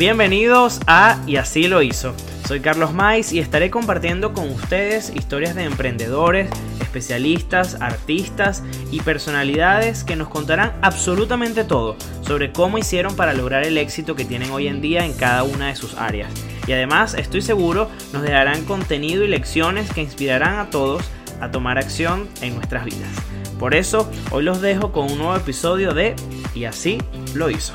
Bienvenidos a Y así lo hizo. Soy Carlos Mais y estaré compartiendo con ustedes historias de emprendedores, especialistas, artistas y personalidades que nos contarán absolutamente todo sobre cómo hicieron para lograr el éxito que tienen hoy en día en cada una de sus áreas. Y además, estoy seguro, nos dejarán contenido y lecciones que inspirarán a todos a tomar acción en nuestras vidas. Por eso, hoy los dejo con un nuevo episodio de Y así lo hizo.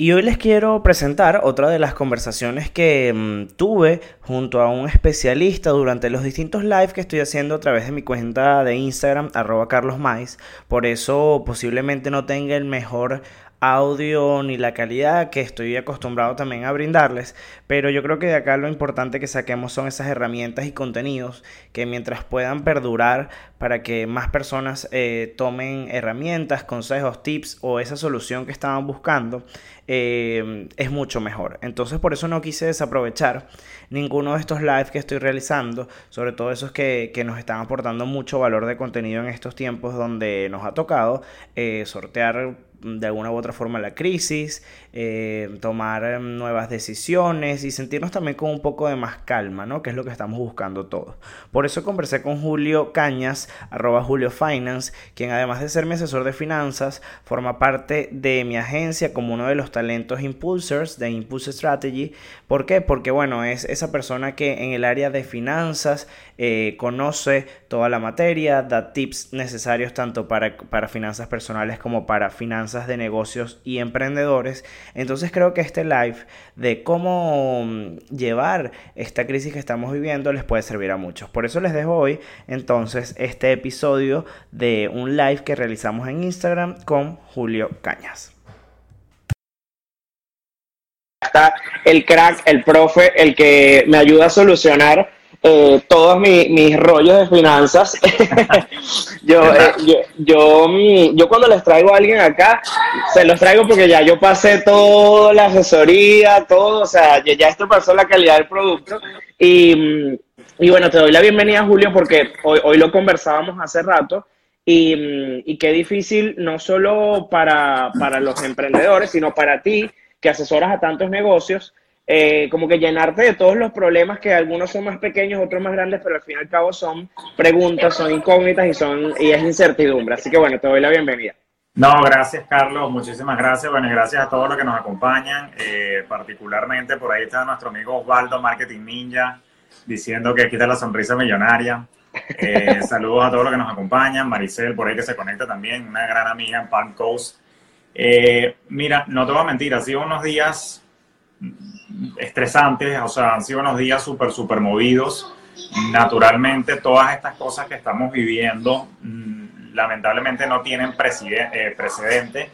Y hoy les quiero presentar otra de las conversaciones que mm, tuve junto a un especialista durante los distintos lives que estoy haciendo a través de mi cuenta de Instagram, arroba carlosmais. Por eso posiblemente no tenga el mejor audio ni la calidad que estoy acostumbrado también a brindarles, pero yo creo que de acá lo importante que saquemos son esas herramientas y contenidos que mientras puedan perdurar para que más personas eh, tomen herramientas, consejos, tips o esa solución que estaban buscando, eh, es mucho mejor. Entonces por eso no quise desaprovechar ninguno de estos lives que estoy realizando, sobre todo esos que, nos están aportando mucho valor de contenido en estos tiempos donde nos ha tocado eh, sortear de alguna u otra forma la crisis, eh, tomar em, nuevas decisiones y sentirnos también con un poco de más calma, ¿no? Que es lo que estamos buscando todos. Por eso conversé con Julio Cañas, arroba Julio Finance, quien además de ser mi asesor de finanzas, forma parte de mi agencia como uno de los talentos impulsors de Impulse Strategy. ¿Por qué? Porque bueno, es esa persona que en el área de finanzas eh, conoce toda la materia, da tips necesarios tanto para, para finanzas personales como para finanzas de negocios y emprendedores. Entonces creo que este live de cómo mm, llevar esta crisis que estamos viviendo les puede servir a muchos. Por eso les dejo hoy entonces este episodio de un live que realizamos en Instagram con Julio Cañas. Está el crack, el profe, el que me ayuda a solucionar eh, todos mis rollos de finanzas. yo, eh, yo, yo, yo, cuando les traigo a alguien acá, se los traigo porque ya yo pasé toda la asesoría, todo, o sea, ya, esto pasó la calidad del producto. Y, y, bueno, te doy la bienvenida, Julio, porque hoy, hoy lo conversábamos hace rato. Y, y qué difícil, no solo para, para los emprendedores, sino para ti, que asesoras a tantos negocios, eh, como que llenarte de todos los problemas que algunos son más pequeños, otros más grandes, pero al fin y al cabo son preguntas, son incógnitas y, son, y es incertidumbre. Así que bueno, te doy la bienvenida. No, gracias Carlos, muchísimas gracias. Bueno, gracias a todos los que nos acompañan, eh, particularmente por ahí está nuestro amigo Osvaldo, Marketing Ninja, diciendo que quita la sonrisa millonaria. Eh, saludos a todos los que nos acompañan, Maricel por ahí que se conecta también, una gran amiga en Palm Coast. mira, no te voy a mentir, ha sido unos días estresantes, o sea, han sido unos días súper, súper movidos. Naturalmente, todas estas cosas que estamos viviendo, mm, lamentablemente no tienen eh, precedente.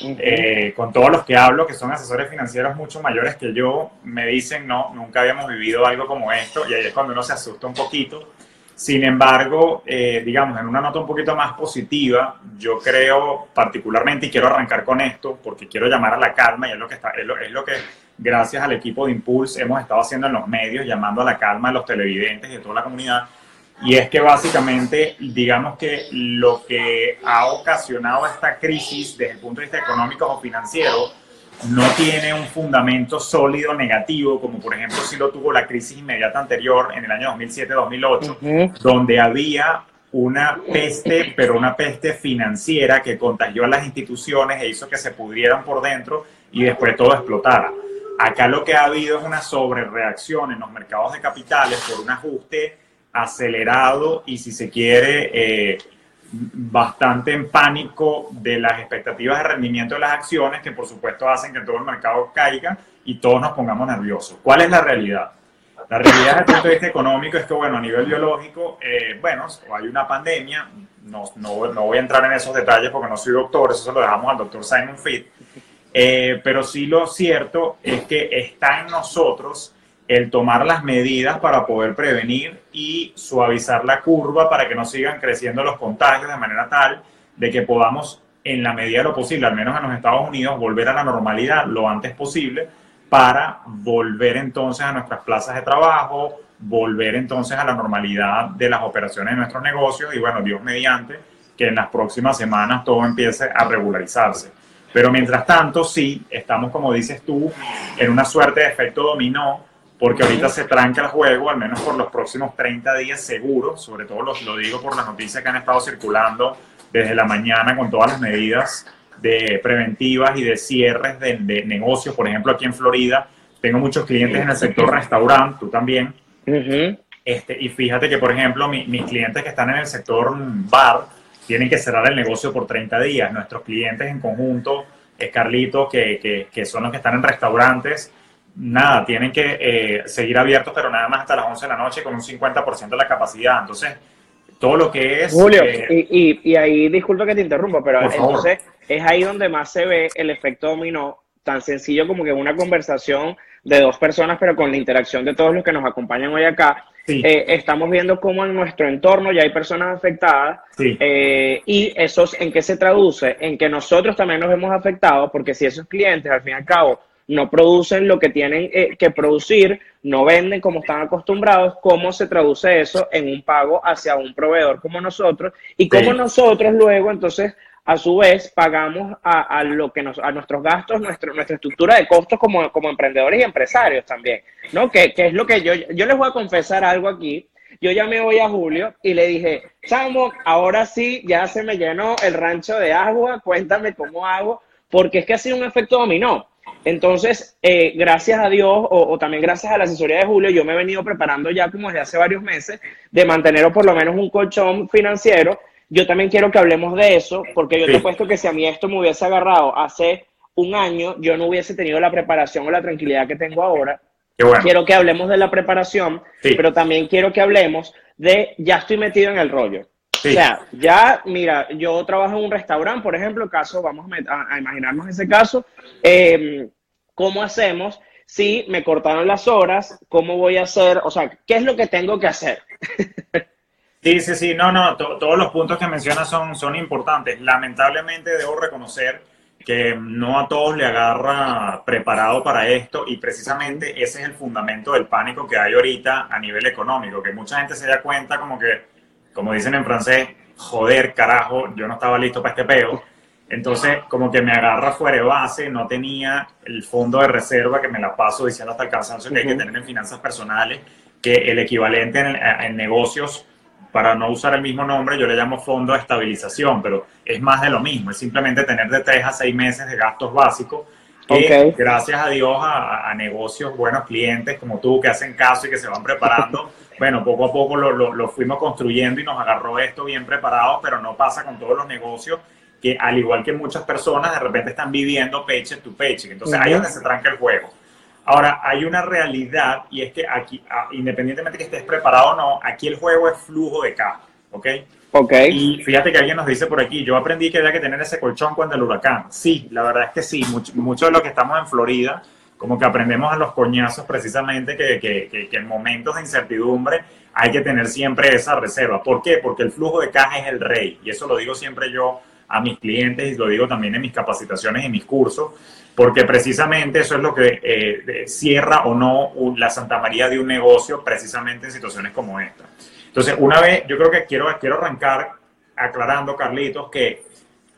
Eh, con todos los que hablo, que son asesores financieros mucho mayores que yo, me dicen, no, nunca habíamos vivido algo como esto, y ahí es cuando uno se asusta un poquito. Sin embargo, eh, digamos, en una nota un poquito más positiva, yo creo particularmente, y quiero arrancar con esto, porque quiero llamar a la calma, y es lo que, está, es lo que gracias al equipo de Impulse, hemos estado haciendo en los medios, llamando a la calma a los televidentes y de toda la comunidad. Y es que básicamente, digamos que lo que ha ocasionado esta crisis desde el punto de vista económico o financiero no tiene un fundamento sólido negativo, como por ejemplo si lo tuvo la crisis inmediata anterior en el año 2007-2008, donde había una peste, pero una peste financiera que contagió a las instituciones e hizo que se pudrieran por dentro y después todo explotara. Acá lo que ha habido es una sobrereacción en los mercados de capitales por un ajuste acelerado y, si se quiere, eh, bastante en pánico de las expectativas de rendimiento de las acciones, que por supuesto hacen que todo el mercado caiga y todos nos pongamos nerviosos. ¿Cuál es la realidad? La realidad desde el punto de vista económico es que, bueno, a nivel biológico, eh, bueno, hay una pandemia, no, no, no, voy a entrar en esos detalles porque no soy doctor, eso se lo dejamos al doctor Simon Fitt, eh, pero sí lo cierto es que está en nosotros el tomar las medidas para poder prevenir y suavizar la curva para que no sigan creciendo los contagios de manera tal de que podamos, en la medida de lo posible, al menos en los Estados Unidos, volver a la normalidad lo antes posible, para volver entonces a nuestras plazas de trabajo, volver entonces a la normalidad de las operaciones de nuestros negocios y bueno, Dios mediante, que en las próximas semanas todo empiece a regularizarse. Pero mientras tanto, sí, estamos, como dices tú, en una suerte de efecto dominó, porque ahorita se tranca el juego, al menos por los próximos 30 días seguro, sobre todo lo, lo digo por las noticias que han estado circulando desde la mañana con todas las medidas de preventivas y de cierres de, de negocios, por ejemplo, aquí en Florida, tengo muchos clientes en el sector restaurante, tú también, este, y fíjate que, por ejemplo, mis clientes que están en el sector bar tienen que cerrar el negocio por 30 días. Nuestros clientes en conjunto, es Carlito, que, que, que, son los que están en restaurantes, nada, tienen que eh, seguir abiertos, pero nada más hasta las 11 de la noche con un 50% de la capacidad. Entonces, todo lo que es... Julio, eh, y, y, y, ahí disculpa que te interrumpa, pero entonces es ahí donde más se ve el efecto dominó, tan sencillo como que una conversación de dos personas, pero con la interacción de todos los que nos acompañan hoy acá, sí. eh, estamos viendo cómo en nuestro entorno ya hay personas afectadas sí. eh, y eso en qué se traduce, en que nosotros también nos hemos afectado, porque si esos clientes al fin y al cabo no producen lo que tienen eh, que producir, no venden como están acostumbrados, cómo se traduce eso en un pago hacia un proveedor como nosotros y cómo sí. nosotros luego entonces a su vez pagamos a, a, lo que nos, a nuestros gastos, nuestro, nuestra estructura de costos como, como emprendedores y empresarios también, ¿no? Que, es lo que yo, yo les voy a confesar algo aquí. Yo llamé hoy a Julio y le dije, Chamo, ahora sí, ya se me llenó el rancho de agua, cuéntame cómo hago, porque es que ha sido un efecto dominó. Entonces, eh, gracias a Dios o, o, también gracias a la asesoría de Julio, yo me he venido preparando ya como desde hace varios meses de mantener por lo menos un colchón financiero yo también quiero que hablemos de eso, porque yo sí. te he puesto que si a mí esto me hubiese agarrado hace un año, yo no hubiese tenido la preparación o la tranquilidad que tengo ahora. Bueno. Quiero que hablemos de la preparación, sí. pero también quiero que hablemos de ya estoy metido en el rollo. Sí. O sea, ya, mira, yo trabajo en un restaurante, por ejemplo, caso, vamos a, a imaginarnos ese caso, eh, ¿cómo hacemos si me cortaron las horas? ¿Cómo voy a hacer? O sea, ¿qué es lo que tengo que hacer? Sí, sí, sí, no, no, to todos los puntos que mencionas son, son importantes. Lamentablemente debo reconocer que no a todos le agarra preparado para esto y precisamente ese es el fundamento del pánico que hay ahorita a nivel económico, que mucha gente se da cuenta como que, como dicen en francés, joder, carajo, yo no estaba listo para este peo. Entonces, como que me agarra fuera de base, no tenía el fondo de reserva que me la paso diciendo hasta el cansancio que hay que tener en finanzas personales, que el equivalente en, en negocios para no usar el mismo nombre, yo le llamo fondo de estabilización, pero es más de lo mismo, es simplemente tener de tres a seis meses de gastos básicos, que okay. gracias a Dios a, a, negocios, buenos clientes como tú, que hacen caso y que se van preparando, bueno, poco a poco lo, lo, lo fuimos construyendo y nos agarró esto bien preparado, pero no pasa con todos los negocios que al igual que muchas personas de repente están viviendo paycheck to paycheck, entonces ahí es donde se tranca el juego. Ahora, hay una realidad y es que aquí, independientemente que estés preparado o no, aquí el juego es flujo de caja, ¿ok? Ok. Y fíjate que alguien nos dice por aquí, yo aprendí que había que tener ese colchón cuando el huracán. Sí, la verdad es que sí, mucho, mucho de lo que estamos en Florida, como que aprendemos a los coñazos precisamente que, que, que, que en momentos de incertidumbre hay que tener siempre esa reserva. ¿Por qué? Porque el flujo de caja es el rey. Y eso lo digo siempre yo a mis clientes y lo digo también en mis capacitaciones y mis cursos porque precisamente eso es lo que eh, cierra o no la Santa María de un negocio precisamente en situaciones como esta. Entonces, una vez, yo creo que quiero, quiero arrancar aclarando, Carlitos, que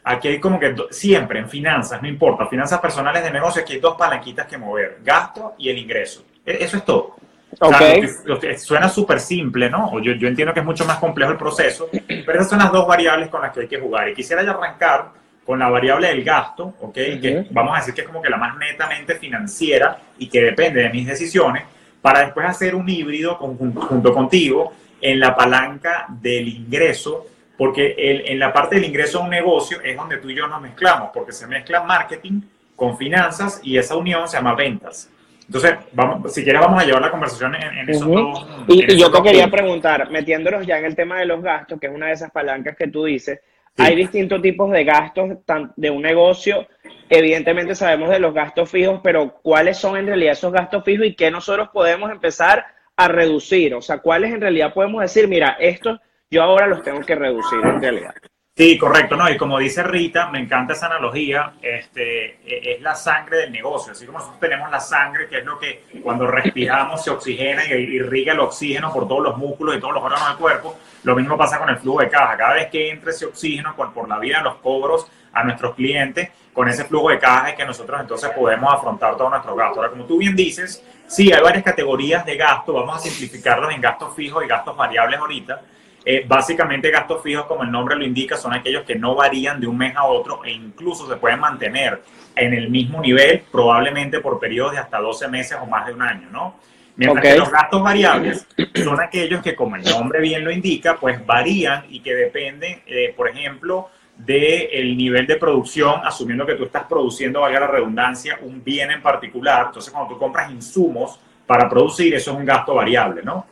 aquí hay como que siempre en finanzas, no importa, finanzas personales de negocio, aquí hay dos palanquitas que mover, gasto y el ingreso. E, eso es todo. Okay. O sea, suena súper simple, ¿no? Yo, yo entiendo que es mucho más complejo el proceso, pero esas son las dos variables con las que hay que jugar. Y quisiera ya arrancar con la variable del gasto, ¿ok? Uh -huh. Que vamos a decir que es como que la más netamente financiera y que depende de mis decisiones, para después hacer un híbrido con, junto contigo en la palanca del ingreso, porque el, en la parte del ingreso a un negocio es donde tú y yo nos mezclamos, porque se mezcla marketing con finanzas y esa unión se llama ventas. Entonces, vamos, si quieres vamos a llevar la conversación en, en esos uh -huh. dos. Y, yo te quería preguntar, metiéndonos ya en el tema de los gastos, que es una de esas palancas que tú dices, Sí. Hay distintos tipos de gastos de un negocio. Evidentemente sabemos de los gastos fijos, pero ¿cuáles son en realidad esos gastos fijos y qué nosotros podemos empezar a reducir? O sea, ¿cuáles en realidad podemos decir, mira, estos yo ahora los tengo que reducir en realidad? Sí, correcto, ¿no? Y como dice Rita, me encanta esa analogía, este, e, es la sangre del negocio, así como nosotros tenemos la sangre, que es lo que cuando respiramos se oxigena y irriga el oxígeno por todos los músculos y todos los órganos del cuerpo, lo mismo pasa con el flujo de caja, cada vez que entre ese oxígeno por la vía de los cobros a nuestros clientes, con ese flujo de caja es que nosotros entonces podemos afrontar todos nuestros gastos. Ahora, como tú bien dices, sí, hay varias categorías de gasto, vamos a simplificarlos en gastos fijos y gastos variables ahorita, eh, básicamente gastos fijos, como el nombre lo indica, son aquellos que no varían de un mes a otro e incluso se pueden mantener en el mismo nivel, probablemente por periodos de hasta 12 meses o más de un año, ¿no? Mientras que los gastos variables son aquellos que, como el nombre bien lo indica, pues varían y que dependen, eh, por ejemplo, del nivel de producción, asumiendo que tú estás produciendo, valga la redundancia, un bien en particular. Entonces, cuando tú compras insumos para producir, eso es un gasto variable, ¿no?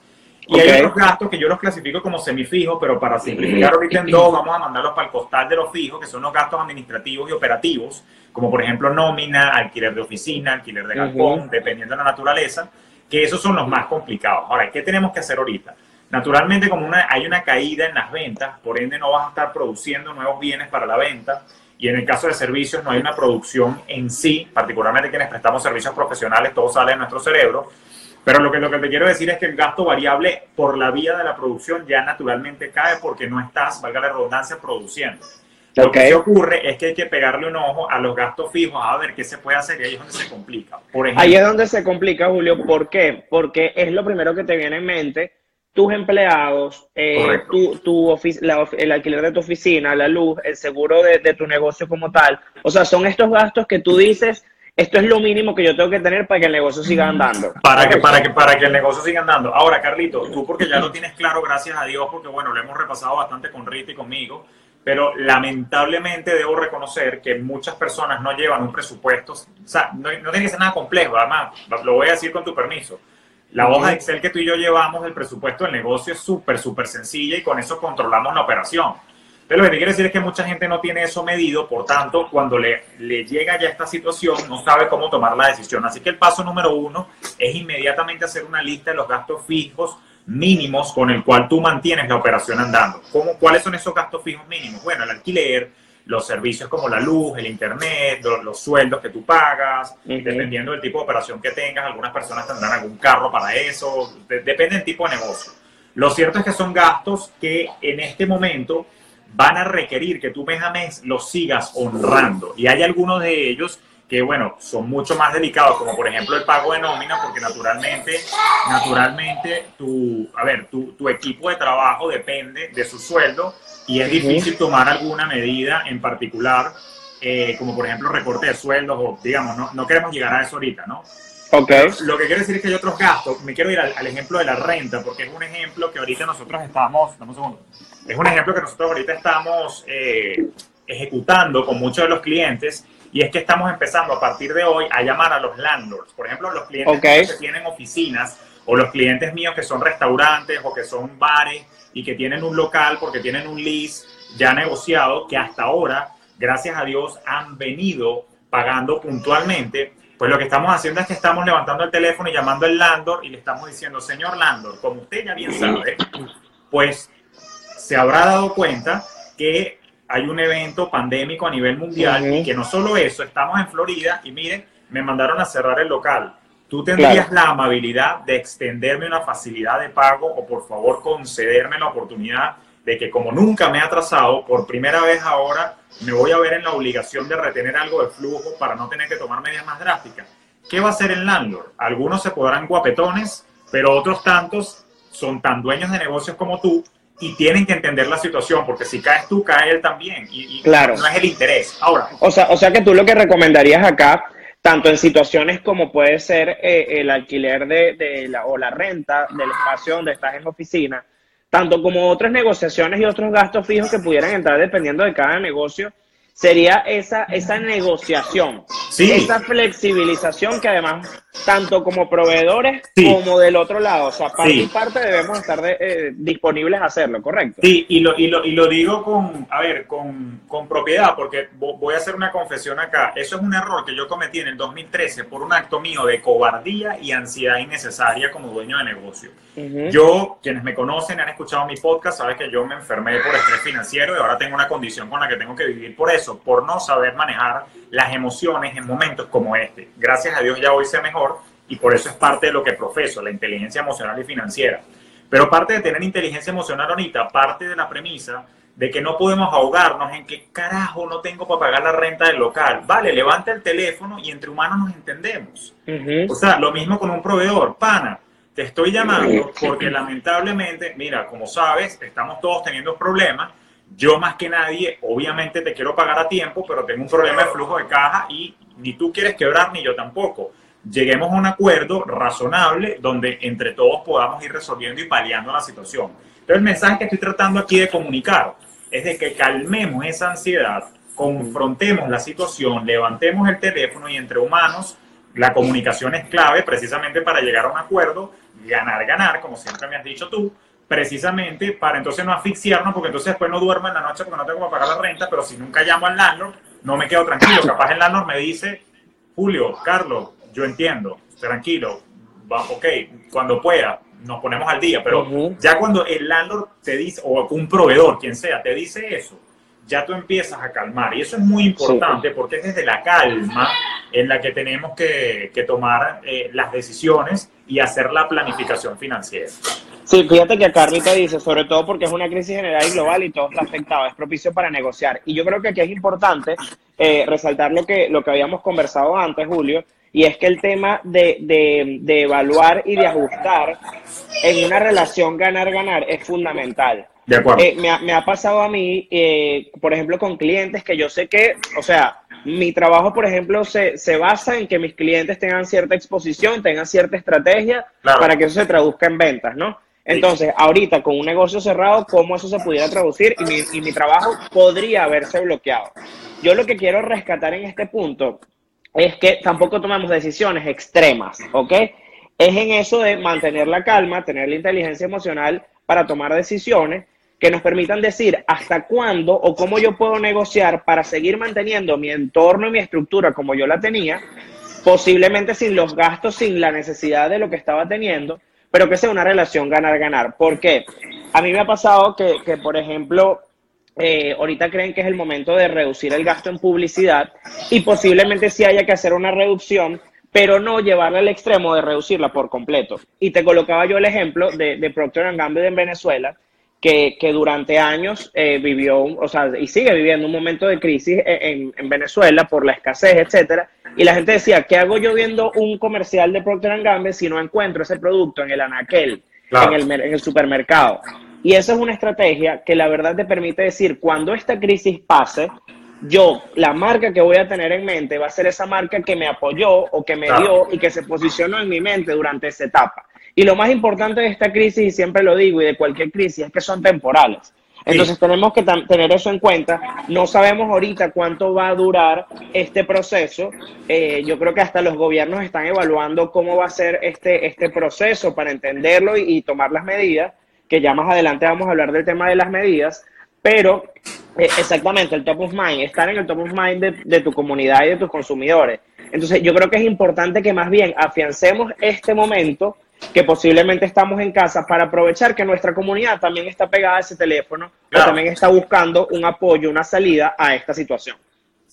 Y hay otros gastos que yo los clasifico como semifijos, pero para simplificar ahorita en dos, vamos a mandarlos para el costal de los fijos, que son los gastos administrativos y operativos, como por ejemplo nómina, alquiler de oficina, alquiler de galpón, dependiendo de la naturaleza, que esos son los más complicados. Ahora, ¿qué tenemos que hacer ahorita? Naturalmente, como una, hay una caída en las ventas, por ende no vas a estar produciendo nuevos bienes para la venta, y en el caso de servicios no hay una producción en sí, particularmente quienes prestamos servicios profesionales, todo sale de nuestro cerebro, pero lo que, lo que te quiero decir es que el gasto variable por la vía de la producción ya naturalmente cae porque no estás, valga la redundancia, produciendo. Lo que ocurre es que hay que pegarle un ojo a los gastos fijos a ver qué se puede hacer y ahí es donde se complica. Por ahí es donde se complica, Julio. ¿Por qué? Porque es lo primero que te viene en mente. Tus empleados, eh, tu, tu el alquiler de tu oficina, la luz, el seguro de, de tu negocio como tal. O sea, son estos gastos que tú dices, esto es lo mínimo que yo tengo que tener para que el negocio siga andando. Para que, para que, para que el negocio siga andando. Ahora, Carlito, tú porque ya lo tienes claro, gracias a Dios, porque bueno, lo hemos repasado bastante con Rita y conmigo, pero lamentablemente debo reconocer que muchas personas no llevan un presupuesto, o sea, no, no tiene que ser nada complejo, además, lo voy a decir con tu permiso. La hoja de Excel que tú y yo llevamos del presupuesto del negocio es súper, súper sencilla y con eso controlamos la operación. Pero lo que quiere decir es que mucha gente no tiene eso medido, por tanto, cuando le, le llega ya esta situación, no sabe cómo tomar la decisión. Así que el paso número uno es inmediatamente hacer una lista de los gastos fijos mínimos con el cual tú mantienes la operación andando. ¿Cómo, ¿Cuáles son esos gastos fijos mínimos? Bueno, el alquiler, los servicios como la luz, el internet, los, sueldos que tú pagas, dependiendo del tipo de operación que tengas, algunas personas tendrán algún carro para eso, depende del tipo de negocio. Lo cierto es que son gastos que en este momento van a requerir que tú mes a mes los sigas honrando. Y hay algunos de ellos que, bueno, son mucho más delicados, como por ejemplo el pago de nómina, porque naturalmente, naturalmente, tu, a ver, tu, tu equipo de trabajo depende de su sueldo y es difícil tomar alguna medida en particular, eh, como por ejemplo recorte de sueldos o, digamos, no, no queremos llegar a eso ahorita, ¿no? Okay. Lo que quiere decir es que hay otros gastos. Me quiero ir al, ejemplo de la renta, porque es un ejemplo que ahorita nosotros estamos, dame un segundo, es un ejemplo que nosotros ahorita estamos eh, ejecutando con muchos de los clientes y es que estamos empezando a partir de hoy a llamar a los landlords. Por ejemplo, los clientes que tienen oficinas o los clientes míos que son restaurantes o que son bares y que tienen un local porque tienen un lease ya negociado que hasta ahora, gracias a Dios, han venido pagando puntualmente. Pues lo que estamos haciendo es que estamos levantando el teléfono y llamando al landlord y le estamos diciendo, señor landlord, como usted ya bien sabe, pues se habrá dado cuenta que hay un evento pandémico a nivel mundial y que no solo eso, estamos en Florida y miren, me mandaron a cerrar el local. ¿Tú tendrías la amabilidad de extenderme una facilidad de pago o por favor concederme la oportunidad de que como nunca me he atrasado, por primera vez ahora me voy a ver en la obligación de retener algo de flujo para no tener que tomar medidas más drásticas? ¿Qué va a hacer el landlord? Algunos se podrán guapetones, pero otros tantos son tan dueños de negocios como tú y tienen que entender la situación, porque si caes tú, cae él también. Y, claro. no es el interés. Ahora. O sea, o sea que tú lo que recomendarías acá, tanto en situaciones como puede ser eh, el alquiler de, de, la, o la renta del espacio donde estás en oficina, tanto como otras negociaciones y otros gastos fijos que pudieran entrar dependiendo de cada negocio, sería esa, esa negociación, esa flexibilización que además tanto como proveedores como del otro lado, o sea, parte y parte debemos estar eh, disponibles a hacerlo, ¿correcto? Sí, y lo, y lo, y lo digo con, a ver, con, con, propiedad, porque voy a hacer una confesión acá. Eso es un error que yo cometí en el 2013 por un acto mío de cobardía y ansiedad innecesaria como dueño de negocio. Yo, quienes me conocen, han escuchado mi podcast, saben que yo me enfermé por estrés financiero y ahora tengo una condición con la que tengo que vivir por eso, por no saber manejar las emociones en momentos como este. Gracias a Dios ya hoy sé mejor y por eso es parte de lo que profeso, la inteligencia emocional y financiera. Pero parte de tener inteligencia emocional ahorita, parte de la premisa de que no podemos ahogarnos en que carajo no tengo para pagar la renta del local. Vale, levanta el teléfono y entre humanos nos entendemos. O sea, lo mismo con un proveedor, pana. Te estoy llamando porque lamentablemente, mira, como sabes, estamos todos teniendo problemas. Yo más que nadie, obviamente te quiero pagar a tiempo, pero tengo un problema de flujo de caja y ni tú quieres quebrar ni yo tampoco. Lleguemos a un acuerdo razonable donde entre todos podamos ir resolviendo y paliando la situación. Pero el mensaje que estoy tratando aquí de comunicar es de que calmemos esa ansiedad, confrontemos la situación, levantemos el teléfono y entre humanos la comunicación es clave precisamente para llegar a un acuerdo ganar, ganar, como siempre me has dicho tú, precisamente para entonces no asfixiarnos, porque entonces después no duermo en la noche porque no tengo para pagar la renta, pero si nunca llamo al landlord, no me quedo tranquilo. Capaz el landlord me dice, Julio, Carlos, yo entiendo, tranquilo, va, ok, cuando pueda, nos ponemos al día, pero ya cuando el landlord te dice, o un proveedor, quien sea, te dice eso, ya tú empiezas a calmar. Y eso es muy importante porque es desde la calma en la que tenemos que, tomar eh, las decisiones y hacer la planificación financiera. Sí, fíjate que Carlita dice, sobre todo porque es una crisis general y global y todo está afectado, es propicio para negociar. Y yo creo que aquí es importante eh, resaltar lo que, lo que habíamos conversado antes, Julio, y es que el tema de, de evaluar y de ajustar en una relación ganar-ganar es fundamental. Eh, me, ha, pasado a mí, eh, por ejemplo, con clientes que yo sé que, o sea, mi trabajo, por ejemplo, se, se basa en que mis clientes tengan cierta exposición, tengan cierta estrategia para que eso se traduzca en ventas, ¿no? Entonces, ahorita con un negocio cerrado, ¿cómo eso se pudiera traducir? Y mi, y mi trabajo podría haberse bloqueado. Yo lo que quiero rescatar en este punto es que tampoco tomamos decisiones extremas, ¿ok? Es en eso de mantener la calma, tener la inteligencia emocional para tomar decisiones que nos permitan decir hasta cuándo o cómo yo puedo negociar para seguir manteniendo mi entorno y mi estructura como yo la tenía, posiblemente sin los gastos, sin la necesidad de lo que estaba teniendo, pero que sea una relación ganar-ganar. ¿Por qué? A mí me ha pasado que, que por ejemplo, eh, ahorita creen que es el momento de reducir el gasto en publicidad y posiblemente sí haya que hacer una reducción, pero no llevarla al extremo de reducirla por completo. Y te colocaba yo el ejemplo de, de Procter Gamble en Venezuela, que, durante años eh, vivió, o sea, y sigue viviendo un momento de crisis en, Venezuela por la escasez, etcétera. Y la gente decía, ¿qué hago yo viendo un comercial de Procter Gamble si no encuentro ese producto en el anaquel, en, el, en el supermercado? Y esa es una estrategia que la verdad te permite decir, cuando esta crisis pase, yo, la marca que voy a tener en mente va a ser esa marca que me apoyó o que me dio y que se posicionó en mi mente durante esa etapa. Y lo más importante de esta crisis, y siempre lo digo, y de cualquier crisis, es que son temporales. Entonces tenemos que tener eso en cuenta. No sabemos ahorita cuánto va a durar este proceso. Eh, yo creo que hasta los gobiernos están evaluando cómo va a ser este, este proceso para entenderlo y, tomar las medidas, que ya más adelante vamos a hablar del tema de las medidas. Pero eh, exactamente, el top of mind, estar en el top of mind de, de tu comunidad y de tus consumidores. Entonces yo creo que es importante que más bien afiancemos este momento que posiblemente estamos en casa para aprovechar que nuestra comunidad también está pegada a ese teléfono o también está buscando un apoyo, una salida a esta situación.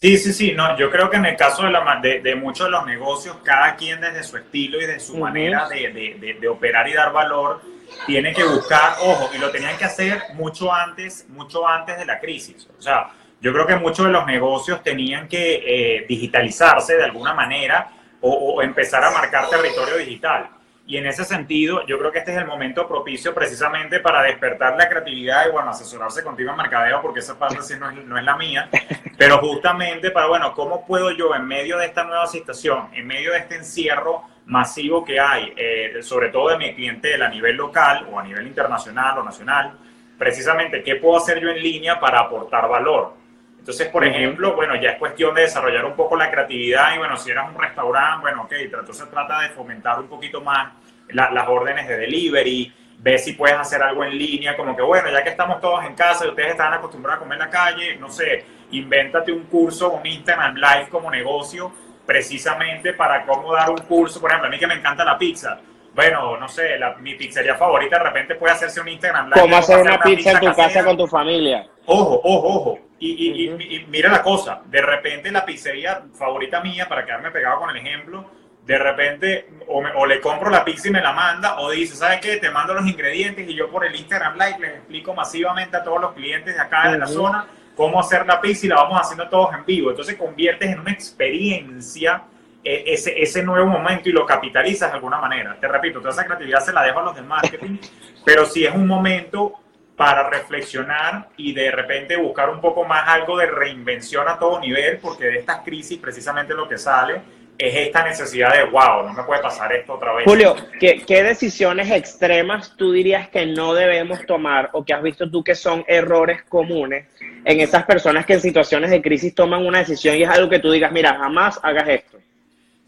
Sí, sí, sí, no, yo creo que en el caso de, la, de, muchos de los negocios, cada quien desde su estilo y de su manera de, de, operar y dar valor, tiene que buscar, ojo, y lo tenían que hacer mucho antes, mucho antes de la crisis. O sea, yo creo que muchos de los negocios tenían que eh, digitalizarse de alguna manera o, o empezar a marcar territorio digital. Y en ese sentido, yo creo que este es el momento propicio precisamente para despertar la creatividad y, bueno, asesorarse contigo en mercadeo, porque esa parte sí no es, no es la mía, pero justamente para, bueno, ¿cómo puedo yo en medio de esta nueva situación, en medio de este encierro masivo que hay, eh, sobre todo de mi cliente a nivel local o a nivel internacional o nacional, precisamente, ¿qué puedo hacer yo en línea para aportar valor? Entonces, por ejemplo, bueno, ya es cuestión de desarrollar un poco la creatividad y bueno, si eras un restaurante, bueno, ok, entonces trata de fomentar un poquito más las órdenes de delivery, ve si puedes hacer algo en línea, como que bueno, ya que estamos todos en casa y ustedes están acostumbrados a comer en la calle, no sé, invéntate un curso, un Instagram Live como negocio, precisamente para cómo dar un curso, por ejemplo, a mí que me encanta la pizza, bueno, no sé, mi pizzería favorita de repente puede hacerse un Instagram Live. ¿Cómo hacer una, pizza, en tu casa con tu familia? Ojo, ojo, ojo. Y, y, mira la cosa, de repente la pizzería favorita mía, para quedarme pegado con el ejemplo, de repente o, le compro la pizza y me la manda, o dice, ¿sabes qué? Te mando los ingredientes y yo por el Instagram Live les explico masivamente a todos los clientes de acá de la zona cómo hacer la pizza y la vamos haciendo todos en vivo. Entonces conviertes en una experiencia e, ese, ese nuevo momento y lo capitalizas de alguna manera. Te repito, toda esa creatividad se la dejo a los de marketing, pero si es un momento para reflexionar y de repente buscar un poco más algo de reinvención a todo nivel, porque de estas crisis precisamente lo que sale es esta necesidad de, wow, no me puede pasar esto otra vez. Julio, ¿qué, ¿qué, decisiones extremas tú dirías que no debemos tomar o que has visto tú que son errores comunes en esas personas que en situaciones de crisis toman una decisión y es algo que tú digas, mira, jamás hagas esto?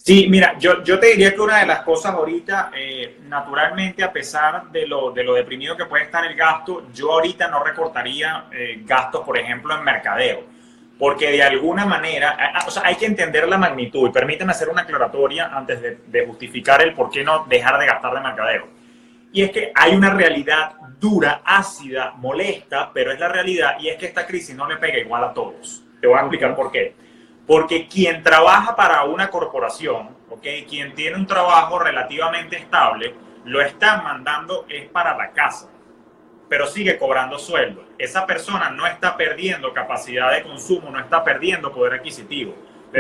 Sí, mira, yo, yo te diría que una de las cosas ahorita, eh, naturalmente, a pesar de lo, de lo deprimido que puede estar el gasto, yo ahorita no recortaría eh, gastos, por ejemplo, en mercadeo porque de alguna manera, o sea, hay que entender la magnitud y permíteme hacer una aclaratoria antes de, justificar el por qué no dejar de gastar de mercadeo. Y es que hay una realidad dura, ácida, molesta, pero es la realidad y es que esta crisis no le pega igual a todos. Te voy a explicar por qué. Porque quien trabaja para una corporación, ¿okay? quien tiene un trabajo relativamente estable, lo están mandando es para la casa pero sigue cobrando sueldo. Esa persona no está perdiendo capacidad de consumo, no está perdiendo poder adquisitivo.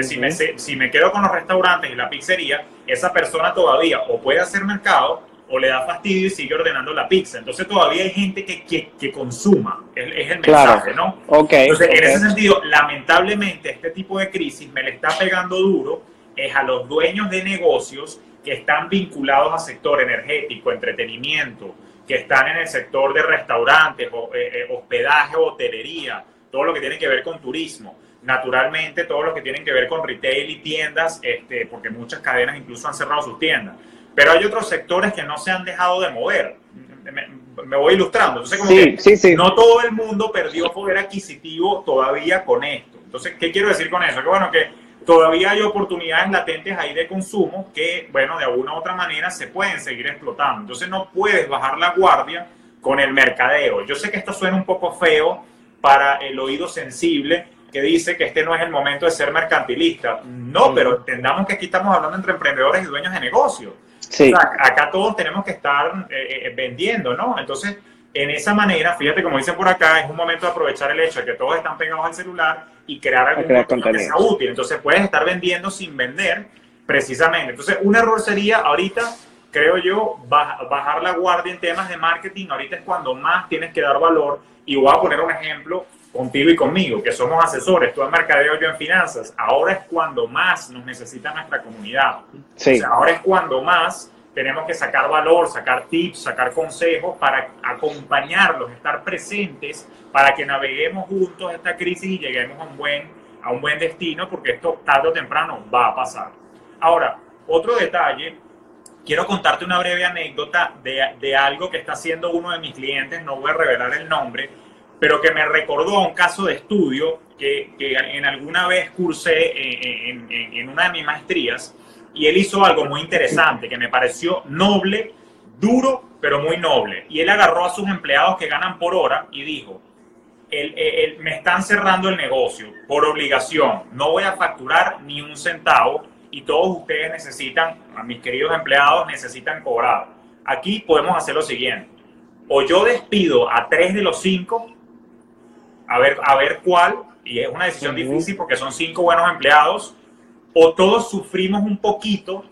si, me, si me quedo con los restaurantes y la pizzería, esa persona todavía o puede hacer mercado o le da fastidio y sigue ordenando la pizza. Entonces todavía hay gente que, que, que consuma, es, el mensaje, ¿no? Okay, Entonces, en ese sentido, lamentablemente, este tipo de crisis me le está pegando duro es a los dueños de negocios que están vinculados al sector energético, entretenimiento, que están en el sector de restaurantes, eh, eh, hospedaje, hotelería, todo lo que tiene que ver con turismo. Naturalmente, todo lo que tiene que ver con retail y tiendas, este, porque muchas cadenas incluso han cerrado sus tiendas. Pero hay otros sectores que no se han dejado de mover. Me, voy ilustrando. Entonces, como que no todo el mundo perdió poder adquisitivo todavía con esto. Entonces, ¿qué quiero decir con eso? Que bueno, que todavía hay oportunidades latentes ahí de consumo que, bueno, de alguna u otra manera se pueden seguir explotando. Entonces no puedes bajar la guardia con el mercadeo. Yo sé que esto suena un poco feo para el oído sensible que dice que este no es el momento de ser mercantilista. No, pero entendamos que aquí estamos hablando entre emprendedores y dueños de negocios. Sí. acá todos tenemos que estar eh, eh, vendiendo, ¿no? Entonces, en esa manera, fíjate, como dicen por acá, es un momento de aprovechar el hecho de que todos están pegados al celular y crear algún contenido que sea útil. Entonces puedes estar vendiendo sin vender precisamente. Entonces un error sería ahorita, creo yo, bajar la guardia en temas de marketing. Ahorita es cuando más tienes que dar valor. Y voy a poner un ejemplo contigo y conmigo, que somos asesores, tú en mercadeo, yo en finanzas. Ahora es cuando más nos necesita nuestra comunidad. Sí. ahora es cuando más tenemos que sacar valor, sacar tips, sacar consejos para acompañarlos, estar presentes para que naveguemos juntos esta crisis y lleguemos a un buen, a un buen destino, porque esto tarde o temprano va a pasar. Ahora, otro detalle, quiero contarte una breve anécdota de, de algo que está haciendo uno de mis clientes, no voy a revelar el nombre, pero que me recordó a un caso de estudio que, que en alguna vez cursé en, una de mis maestrías y él hizo algo muy interesante que me pareció noble, duro, pero muy noble. Y él agarró a sus empleados que ganan por hora y dijo, me están cerrando el negocio por obligación, no voy a facturar ni un centavo y todos ustedes necesitan, a mis queridos empleados, necesitan cobrar. Aquí podemos hacer lo siguiente, o yo despido a tres de los cinco, a ver, a ver cuál, y es una decisión difícil porque son cinco buenos empleados, o todos sufrimos un poquito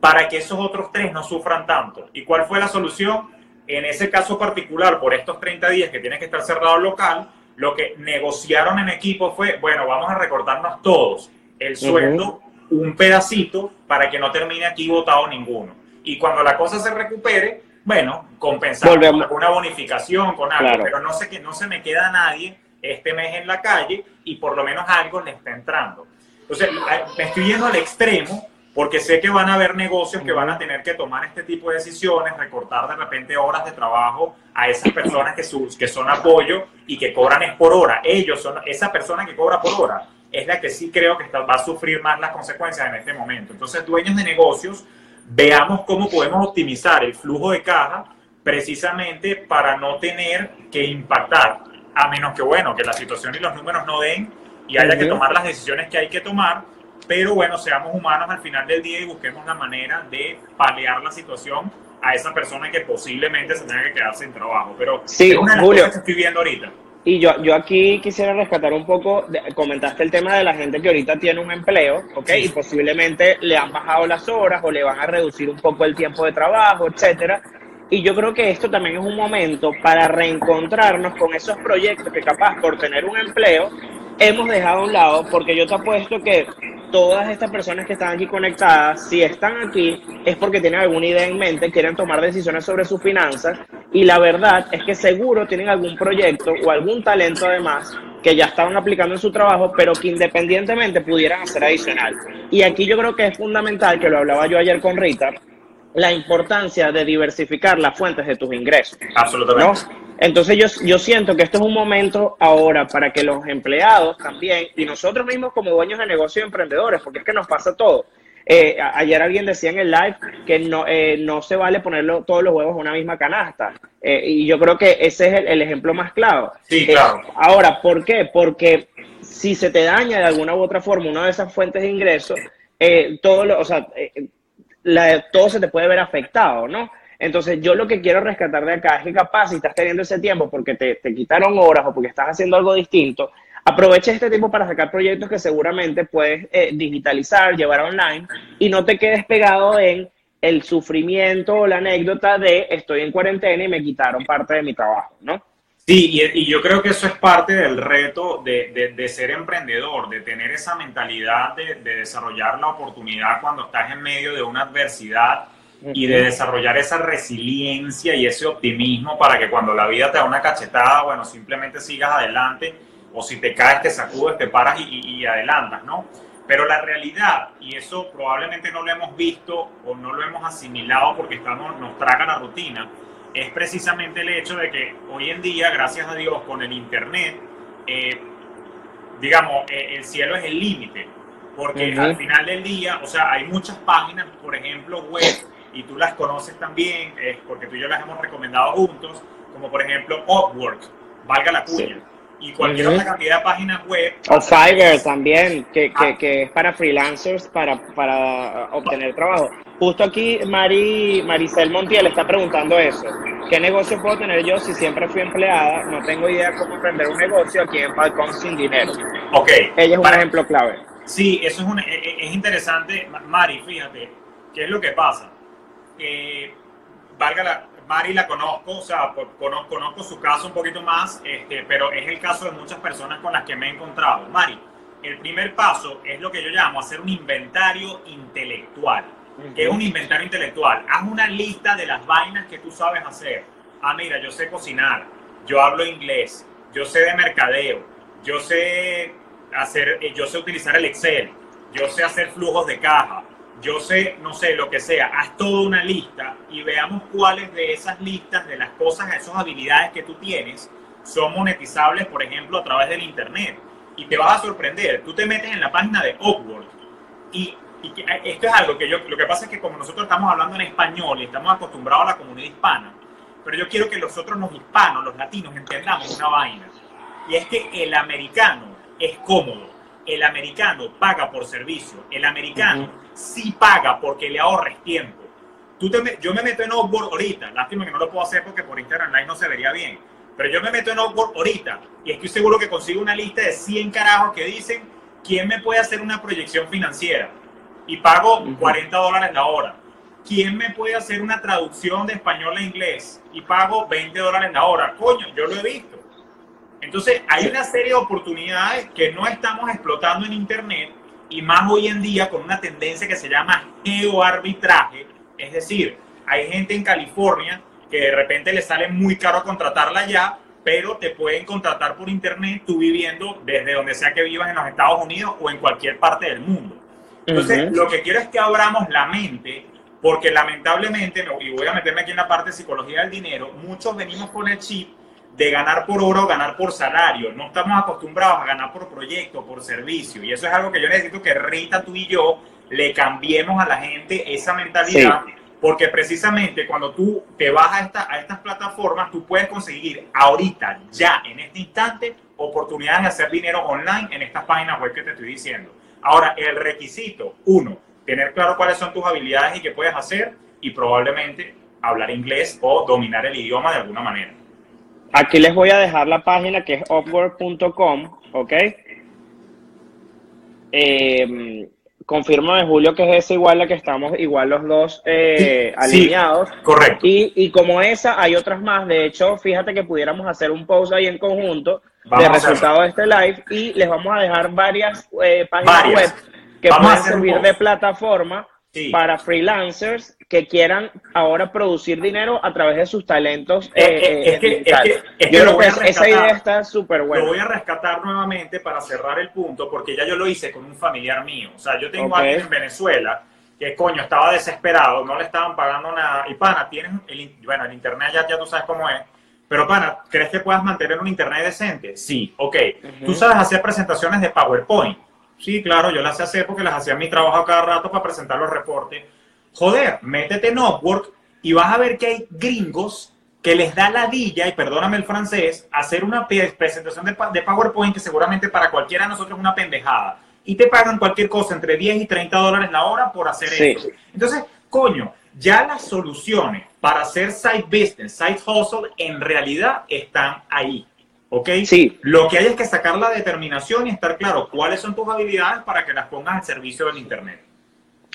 para que esos otros tres no sufran tanto. ¿Y cuál fue la solución? En ese caso particular, por estos 30 días que tiene que estar cerrado el local, lo que negociaron en equipo fue, bueno, vamos a recortarnos todos el sueldo, un pedacito, para que no termine aquí votado ninguno. Y cuando la cosa se recupere, bueno, compensar con una bonificación, con algo, pero no sé que no se me queda nadie este mes en la calle y por lo menos algo le está entrando. Entonces, me estoy yendo al extremo porque sé que van a haber negocios que van a tener que tomar este tipo de decisiones, recortar de repente horas de trabajo a esas personas que, que son apoyo y que cobran es por hora. Ellos son, esa persona que cobra por hora es la que sí creo que va a sufrir más las consecuencias en este momento. Entonces, dueños de negocios, veamos cómo podemos optimizar el flujo de caja precisamente para no tener que impactar, a menos que, bueno, que la situación y los números no den y haya que tomar las decisiones que hay que tomar, pero bueno, seamos humanos al final del día y busquemos la manera de paliar la situación a esa persona que posiblemente se tenga que quedar sin trabajo. Pero sí, es una de las Julio. cosas que estoy viendo ahorita. Y yo, yo aquí quisiera rescatar un poco, comentaste el tema de la gente que ahorita tiene un empleo, ¿ok? Y posiblemente le han bajado las horas o le van a reducir un poco el tiempo de trabajo, etcétera. Y yo creo que esto también es un momento para reencontrarnos con esos proyectos que capaz por tener un empleo hemos dejado a un lado, porque yo te apuesto que todas estas personas que están aquí conectadas, si están aquí, es porque tienen alguna idea en mente, quieren tomar decisiones sobre sus finanzas y la verdad es que seguro tienen algún proyecto o algún talento además que ya estaban aplicando en su trabajo, pero que independientemente pudieran hacer adicional. Y aquí yo creo que es fundamental, que lo hablaba yo ayer con Rita, la importancia de diversificar las fuentes de tus ingresos. Absolutamente. Entonces yo, yo siento que esto es un momento ahora para que los empleados también, y nosotros mismos como dueños de negocios y emprendedores, porque es que nos pasa todo. Eh, ayer alguien decía en el live que no, eh, no se vale ponerlo, todos los huevos en una misma canasta. Eh, y yo creo que ese es el, el ejemplo más claro. Sí, claro. ahora, ¿por qué? Porque si se te daña de alguna u otra forma una de esas fuentes de ingresos, todo lo, o sea, todo se te puede ver afectado, ¿no? Entonces, yo lo que quiero rescatar de acá es que capaz si estás teniendo ese tiempo porque te, quitaron horas o porque estás haciendo algo distinto, aprovecha este tiempo para sacar proyectos que seguramente puedes eh, digitalizar, llevar online y no te quedes pegado en el sufrimiento o la anécdota de estoy en cuarentena y me quitaron parte de mi trabajo, ¿no? Sí, y, yo creo que eso es parte del reto de, de, ser emprendedor, de tener esa mentalidad de, de, desarrollar la oportunidad cuando estás en medio de una adversidad y de desarrollar esa resiliencia y ese optimismo para que cuando la vida te da una cachetada, bueno, simplemente sigas adelante o si te caes, te sacudes, te paras y, y adelantas, ¿no? Pero la realidad, y eso probablemente no lo hemos visto o no lo hemos asimilado porque estamos, nos traga la rutina, es precisamente el hecho de que hoy en día, gracias a Dios, con el Internet, eh, digamos, eh, el cielo es el límite, porque al final del día, o sea, hay muchas páginas, por ejemplo, web, y tú las conoces también, porque tú y yo las hemos recomendado juntos, como por ejemplo Upwork, valga la cuña y cualquier otra cantidad de páginas web. O Fiverr también, que, que, que, es para freelancers para, para obtener trabajo. Justo aquí Mari, Maricel Montiel está preguntando eso. ¿Qué negocio puedo tener yo si siempre fui empleada? No tengo idea cómo emprender un negocio aquí en Falcón sin dinero. Ok. Ella es un ejemplo clave. Sí, eso es, un, e, e, es interesante. Mari, fíjate, ¿qué es lo que pasa? Eh, valga la, Mari la conozco, o sea, conozco, conozco, su caso un poquito más, este, pero es el caso de muchas personas con las que me he encontrado. Mari, el primer paso es lo que yo llamo hacer un inventario intelectual. ¿Qué es un inventario intelectual? Haz una lista de las vainas que tú sabes hacer. Ah, mira, yo sé cocinar, yo hablo inglés, yo sé de mercadeo, yo sé hacer, eh, yo sé utilizar el Excel, yo sé hacer flujos de caja, yo sé, no sé, lo que sea, haz toda una lista y veamos cuáles de esas listas, de las cosas, esas habilidades que tú tienes, son monetizables, por ejemplo, a través del Internet. Y te vas a sorprender. Tú te metes en la página de Upwork y, esto es algo que yo, lo que pasa es que como nosotros estamos hablando en español y estamos acostumbrados a la comunidad hispana, pero yo quiero que nosotros los hispanos, los latinos, entendamos una vaina. Y es que el americano es cómodo. El americano paga por servicio. El americano sí paga porque le ahorres tiempo. Tú te, yo me meto en Upwork ahorita, lástima que no lo puedo hacer porque por Instagram Live no se vería bien, pero yo me meto en Upwork ahorita y estoy seguro que consigo una lista de 100 carajos que dicen quién me puede hacer una proyección financiera y pago 40 dólares la hora. ¿Quién me puede hacer una traducción de español a inglés y pago 20 dólares la hora? Coño, yo lo he visto. Entonces, hay una serie de oportunidades que no estamos explotando en Internet y más hoy en día con una tendencia que se llama geoarbitraje, es decir, hay gente en California que de repente le sale muy caro contratarla allá pero te pueden contratar por internet tú viviendo desde donde sea que vivas en los Estados Unidos o en cualquier parte del mundo. Entonces, lo que quiero es que abramos la mente, porque lamentablemente, y voy a meterme aquí en la parte de psicología del dinero, muchos venimos con el chip de ganar por hora o ganar por salario. No estamos acostumbrados a ganar por proyecto, por servicio. Y eso es algo que yo necesito que Rita, tú y yo le cambiemos a la gente esa mentalidad. Porque precisamente cuando tú te vas a, esta, a estas plataformas, tú puedes conseguir ahorita, ya, en este instante, oportunidades de hacer dinero online en estas páginas web que te estoy diciendo. Ahora, el requisito, uno, tener claro cuáles son tus habilidades y qué puedes hacer y probablemente hablar inglés o dominar el idioma de alguna manera. Aquí les voy a dejar la página que es upwork.com, ¿ok? Eh, confirmo de Julio que es esa igual la que estamos igual los dos eh, alineados. correcto. Y, y, como esa hay otras más. De hecho, fíjate que pudiéramos hacer un post ahí en conjunto de resultado de este live y les vamos a dejar varias eh, páginas web que pueden servir de plataforma para freelancers que quieran ahora producir dinero a través de sus talentos. es, que, yo creo que esa idea está súper buena. Lo voy a rescatar nuevamente para cerrar el punto, porque ya yo lo hice con un familiar mío. O sea, yo tengo a alguien en Venezuela que, coño, estaba desesperado, no le estaban pagando nada. Y pana, tienes, el, bueno, el internet ya, ya tú sabes cómo es. Pero, pana, ¿crees que puedas mantener un internet decente? Sí, ok. Tú sabes hacer presentaciones de PowerPoint. Sí, claro, yo las sé hacer porque las hacía en mi trabajo cada rato para presentar los reportes. Joder, métete en Upwork y vas a ver que hay gringos que les da la dilla, y perdóname el francés, hacer una presentación de, PowerPoint que seguramente para cualquiera de nosotros es una pendejada. Y te pagan cualquier cosa entre 10 y 30 dólares la hora por hacer eso. Entonces, coño, ya las soluciones para hacer side business, side hustle, en realidad están ahí. ¿Ok? Sí. Lo que hay es que sacar la determinación y estar claro cuáles son tus habilidades para que las pongas al servicio del Internet.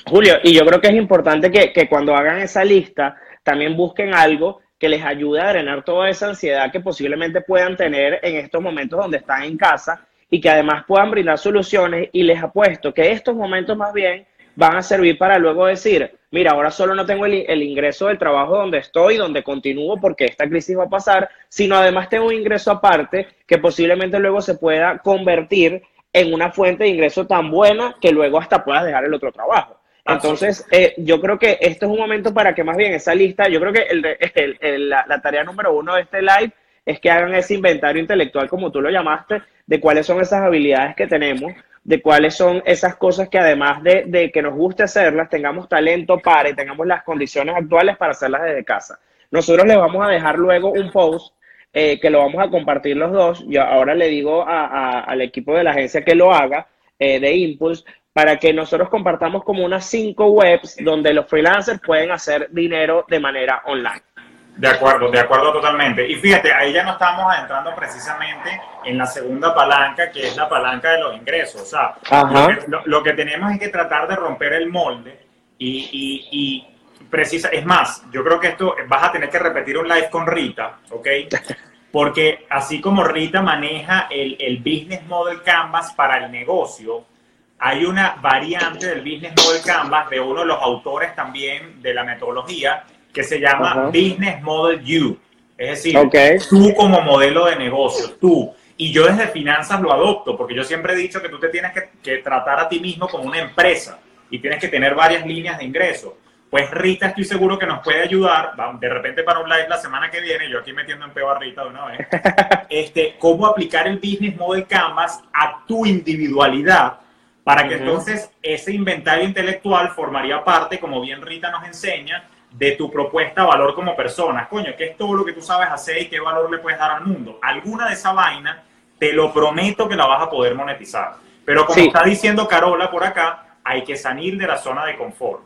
Julio, y yo creo que es importante que, que cuando hagan esa lista, también busquen algo que les ayude a drenar toda esa ansiedad que posiblemente puedan tener en estos momentos donde están en casa y que además puedan brindar soluciones y les apuesto que estos momentos más bien van a servir para luego decir, mira, ahora solo no tengo el, ingreso del trabajo donde estoy, donde continúo porque esta crisis va a pasar, sino además tengo un ingreso aparte que posiblemente luego se pueda convertir en una fuente de ingreso tan buena que luego hasta puedas dejar el otro trabajo. Entonces, eh, yo creo que esto es un momento para que más bien esa lista, yo creo que el, la, la tarea número uno de este live es que hagan ese inventario intelectual, como tú lo llamaste, de cuáles son esas habilidades que tenemos, de cuáles son esas cosas que además de, que nos guste hacerlas, tengamos talento para y tengamos las condiciones actuales para hacerlas desde casa. Nosotros les vamos a dejar luego un post eh, que lo vamos a compartir los dos. Yo ahora le digo al equipo de la agencia que lo haga, eh, de Impulse, para que nosotros compartamos como unas cinco webs donde los freelancers pueden hacer dinero de manera online. De acuerdo, de acuerdo totalmente. Y fíjate, ahí ya no estamos adentrando precisamente en la segunda palanca, que es la palanca de los ingresos. O sea, lo que, tenemos es que tratar de romper el molde y, y, y precisa, es más, yo creo que esto vas a tener que repetir un live con Rita, ¿ok? Porque así como Rita maneja el, el Business Model Canvas para el negocio, hay una variante del Business Model Canvas de uno de los autores también de la metodología que se llama Business Model You. Es decir, tú como modelo de negocio, tú. Y yo desde finanzas lo adopto, porque yo siempre he dicho que tú te tienes que, tratar a ti mismo como una empresa y tienes que tener varias líneas de ingreso. Pues Rita estoy seguro que nos puede ayudar, de repente para un live la semana que viene, yo aquí metiendo en peo a Rita de una vez, este, cómo aplicar el Business Model Canvas a tu individualidad para que entonces ese inventario intelectual formaría parte, como bien Rita nos enseña, de tu propuesta valor como persona. Coño, ¿qué es todo lo que tú sabes hacer y qué valor le puedes dar al mundo? Alguna de esa vaina, te lo prometo que la vas a poder monetizar. Pero como está diciendo Carola por acá, hay que salir de la zona de confort.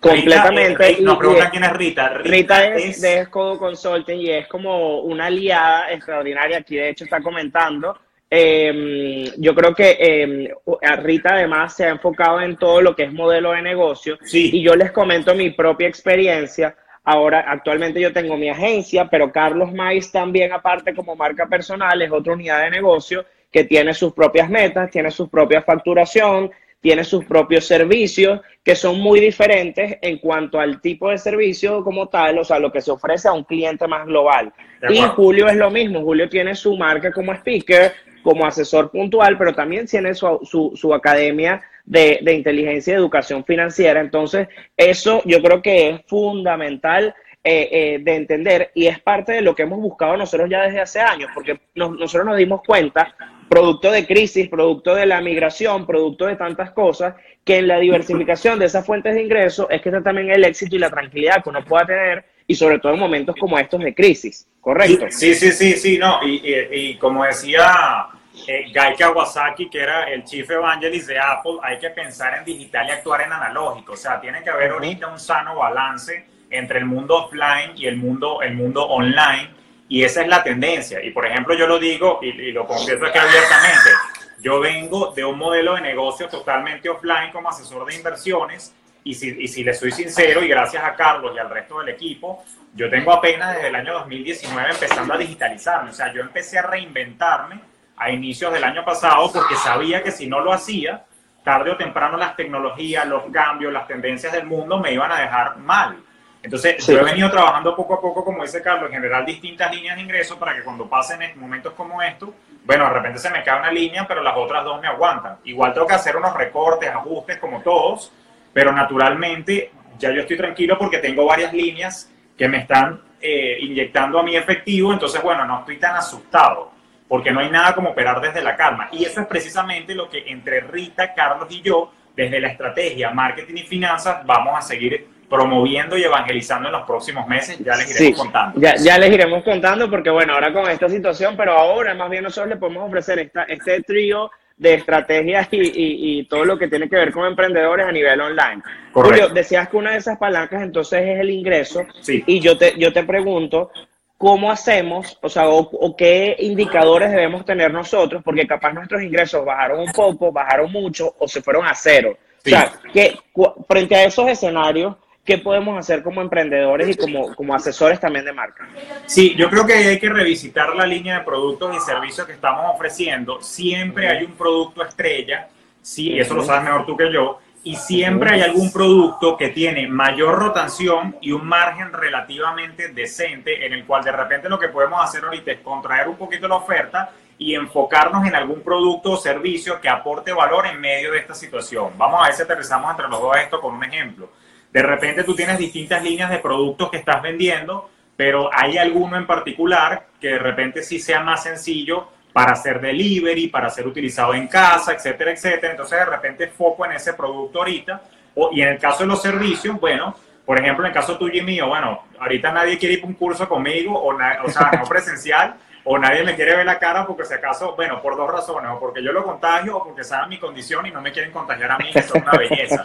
Completamente. Rita, nos preguntan quién es Rita. Rita, es, de Escodo Consulting y es como una aliada extraordinaria. Aquí, de hecho, está comentando eh, yo creo que eh, Rita además se ha enfocado en todo lo que es modelo de negocio y yo les comento mi propia experiencia. Ahora, actualmente yo tengo mi agencia, pero Carlos Mais también, aparte como marca personal, es otra unidad de negocio que tiene sus propias metas, tiene su propia facturación, tiene sus propios servicios que son muy diferentes en cuanto al tipo de servicio como tal, o sea, lo que se ofrece a un cliente más global. Y Julio es lo mismo, Julio tiene su marca como speaker, como asesor puntual, pero también tiene su, su, academia de, de, inteligencia y educación financiera. Entonces, eso yo creo que es fundamental eh, eh, de entender y es parte de lo que hemos buscado nosotros ya desde hace años, porque nosotros nos dimos cuenta, producto de crisis, producto de la migración, producto de tantas cosas, que en la diversificación de esas fuentes de ingresos es que está también el éxito y la tranquilidad que uno pueda tener y sobre todo en momentos como estos de crisis, ¿correcto? Sí, sí, sí, sí, no, y, y, como decía eh, Guy Kawasaki, que era el Chief Evangelist de Apple, hay que pensar en digital y actuar en analógico, o sea, tiene que haber ahorita un sano balance entre el mundo offline y el mundo, el mundo online. Y esa es la tendencia. Y por ejemplo, yo lo digo y, lo confieso aquí abiertamente. Yo vengo de un modelo de negocio totalmente offline como asesor de inversiones. Y si, y si le soy sincero, y gracias a Carlos y al resto del equipo, yo tengo apenas desde el año 2019 empezando a digitalizarme. O sea, yo empecé a reinventarme a inicios del año pasado porque sabía que si no lo hacía, tarde o temprano las tecnologías, los cambios, las tendencias del mundo me iban a dejar mal. Entonces, yo he venido trabajando poco a poco, como dice Carlos, en general distintas líneas de ingreso para que cuando pasen momentos como estos, bueno, de repente se me cae una línea, pero las otras dos me aguantan. Igual tengo que hacer unos recortes, ajustes, como todos, pero naturalmente ya yo estoy tranquilo porque tengo varias líneas que me están eh, inyectando a mi efectivo, entonces, bueno, no estoy tan asustado, porque no hay nada como operar desde la calma. Y eso es precisamente lo que entre Rita, Carlos y yo, desde la estrategia, marketing y finanzas, vamos a seguir promoviendo y evangelizando en los próximos meses. Ya les iremos contando. Ya, ya, les iremos contando porque, bueno, ahora con esta situación, pero ahora más bien nosotros le podemos ofrecer esta, este trío de estrategias y, y, todo lo que tiene que ver con emprendedores a nivel online. Julio, decías que una de esas palancas entonces es el ingreso. Sí. Y yo te, yo te pregunto, ¿cómo hacemos, o sea, o, qué indicadores debemos tener nosotros? Porque capaz nuestros ingresos bajaron un poco, bajaron mucho o se fueron a cero. O sea, que frente a esos escenarios, ¿qué podemos hacer como emprendedores y como, como asesores también de marca? Sí, yo creo que hay que revisitar la línea de productos y servicios que estamos ofreciendo. Siempre hay un producto estrella, sí, y eso lo sabes mejor tú que yo, y siempre hay algún producto que tiene mayor rotación y un margen relativamente decente en el cual de repente lo que podemos hacer ahorita es contraer un poquito la oferta y enfocarnos en algún producto o servicio que aporte valor en medio de esta situación. Vamos a ver si aterrizamos entre los dos esto con un ejemplo. De repente tú tienes distintas líneas de productos que estás vendiendo, pero hay alguno en particular que de repente sí sea más sencillo para hacer delivery, para ser utilizado en casa, etcétera, etcétera. Entonces de repente foco en ese producto ahorita. O, y en el caso de los servicios, bueno, por ejemplo, en el caso tuyo y mío, bueno, ahorita nadie quiere ir a un curso conmigo, o, o sea, no presencial, o nadie me quiere ver la cara porque si acaso, bueno, por dos razones, o porque yo lo contagio o porque saben mi condición y no me quieren contagiar a mí, que es una belleza.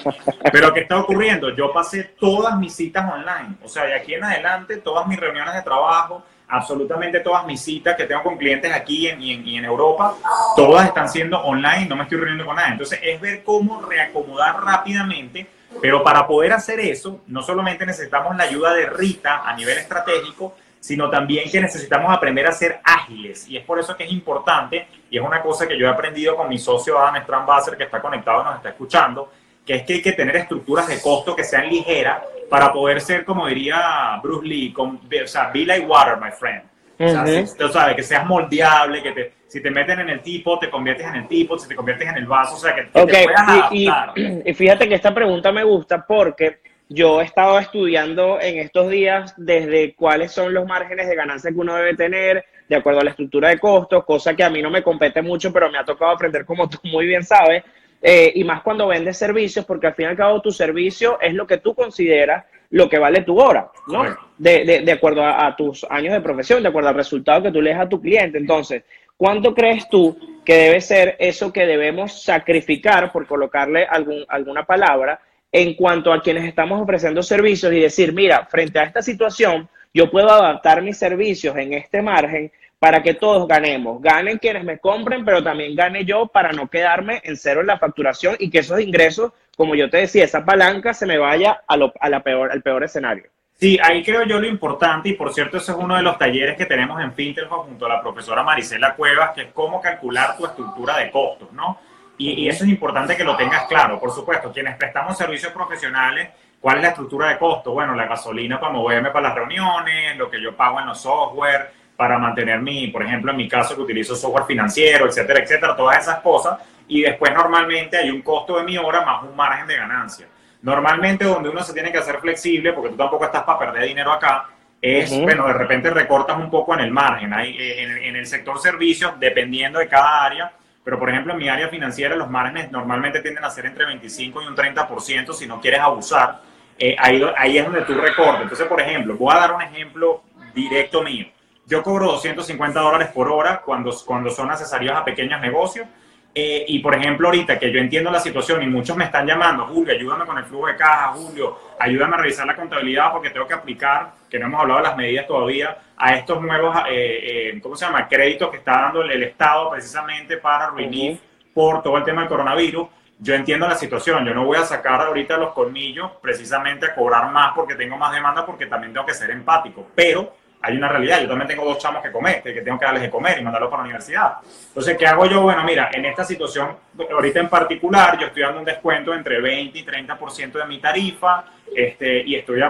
Pero ¿qué está ocurriendo? Yo pasé todas mis citas online, o sea, de aquí en adelante, todas mis reuniones de trabajo, absolutamente todas mis citas que tengo con clientes aquí en, en, y en Europa, todas están siendo online, no me estoy reuniendo con nadie. Entonces es ver cómo reacomodar rápidamente, pero para poder hacer eso, no solamente necesitamos la ayuda de Rita a nivel estratégico, sino también que necesitamos aprender a ser ágiles. Y es por eso que es importante, y es una cosa que yo he aprendido con mi socio Adam Strambasser, que está conectado y nos está escuchando, que es que hay que tener estructuras de costo que sean ligeras para poder ser, como diría Bruce Lee, con, o sea, be like water, my friend. O sea, tú sabes, que seas moldeable, que te, si te meten en el tipo, te conviertes en el tipo, si te conviertes en el vaso, o sea, que, te puedas adaptar. y fíjate que esta pregunta me gusta porque yo he estado estudiando en estos días desde cuáles son los márgenes de ganancia que uno debe tener de acuerdo a la estructura de costos, cosa que a mí no me compete mucho, pero me ha tocado aprender como tú muy bien sabes, eh, y más cuando vendes servicios, porque al fin y al cabo tu servicio es lo que tú consideras lo que vale tu hora, ¿no? De, de, acuerdo a, tus años de profesión, de acuerdo al resultado que tú le das a tu cliente. Entonces, ¿cuánto crees tú que debe ser eso que debemos sacrificar, por colocarle algún, alguna palabra, en cuanto a quienes estamos ofreciendo servicios y decir, mira, frente a esta situación, yo puedo adaptar mis servicios en este margen para que todos ganemos. Ganen quienes me compren, pero también gane yo para no quedarme en cero en la facturación y que esos ingresos, como yo te decía, esa palanca se me vaya a, la peor, al peor escenario. Sí, ahí creo yo lo importante, y por cierto, ese es uno de los talleres que tenemos en Fintelhop junto a la profesora Marisela Cuevas, que es cómo calcular tu estructura de costos, ¿no? Y, eso es importante que lo tengas claro. Por supuesto, quienes prestamos servicios profesionales, ¿cuál es la estructura de costo? Bueno, la gasolina para moverme para las reuniones, lo que yo pago en los software, para mantener mi, por ejemplo, en mi caso que utilizo software financiero, etcétera, etcétera, todas esas cosas. Y después normalmente hay un costo de mi hora más un margen de ganancia. Normalmente donde uno se tiene que hacer flexible, porque tú tampoco estás para perder dinero acá, es, bueno, de repente recortas un poco en el margen. Hay, eh, en, en el sector servicios, dependiendo de cada área, pero, por ejemplo, en mi área financiera los márgenes normalmente tienden a ser entre 25 y un 30% si no quieres abusar. Eh, ahí, ahí es donde tú recortas. Entonces, por ejemplo, voy a dar un ejemplo directo mío. Yo cobro 250 dólares por hora cuando, cuando son necesarios a pequeños negocios eh, y por ejemplo, ahorita que yo entiendo la situación y muchos me están llamando, Julio, ayúdame con el flujo de caja, Julio, ayúdame a revisar la contabilidad porque tengo que aplicar, que no hemos hablado de las medidas todavía, a estos nuevos, eh, eh, ¿cómo se llama?, créditos que está dando el Estado precisamente para relief por todo el tema del coronavirus. Yo entiendo la situación, yo no voy a sacar ahorita los colmillos precisamente a cobrar más porque tengo más demanda, porque también tengo que ser empático, pero hay una realidad. Yo también tengo dos chamos que comer, que tengo que darles de comer y mandarlos para la universidad. Entonces, ¿qué hago yo? Bueno, mira, en esta situación, ahorita en particular, yo estoy dando un descuento entre 20 y 30% de mi tarifa este, y estoy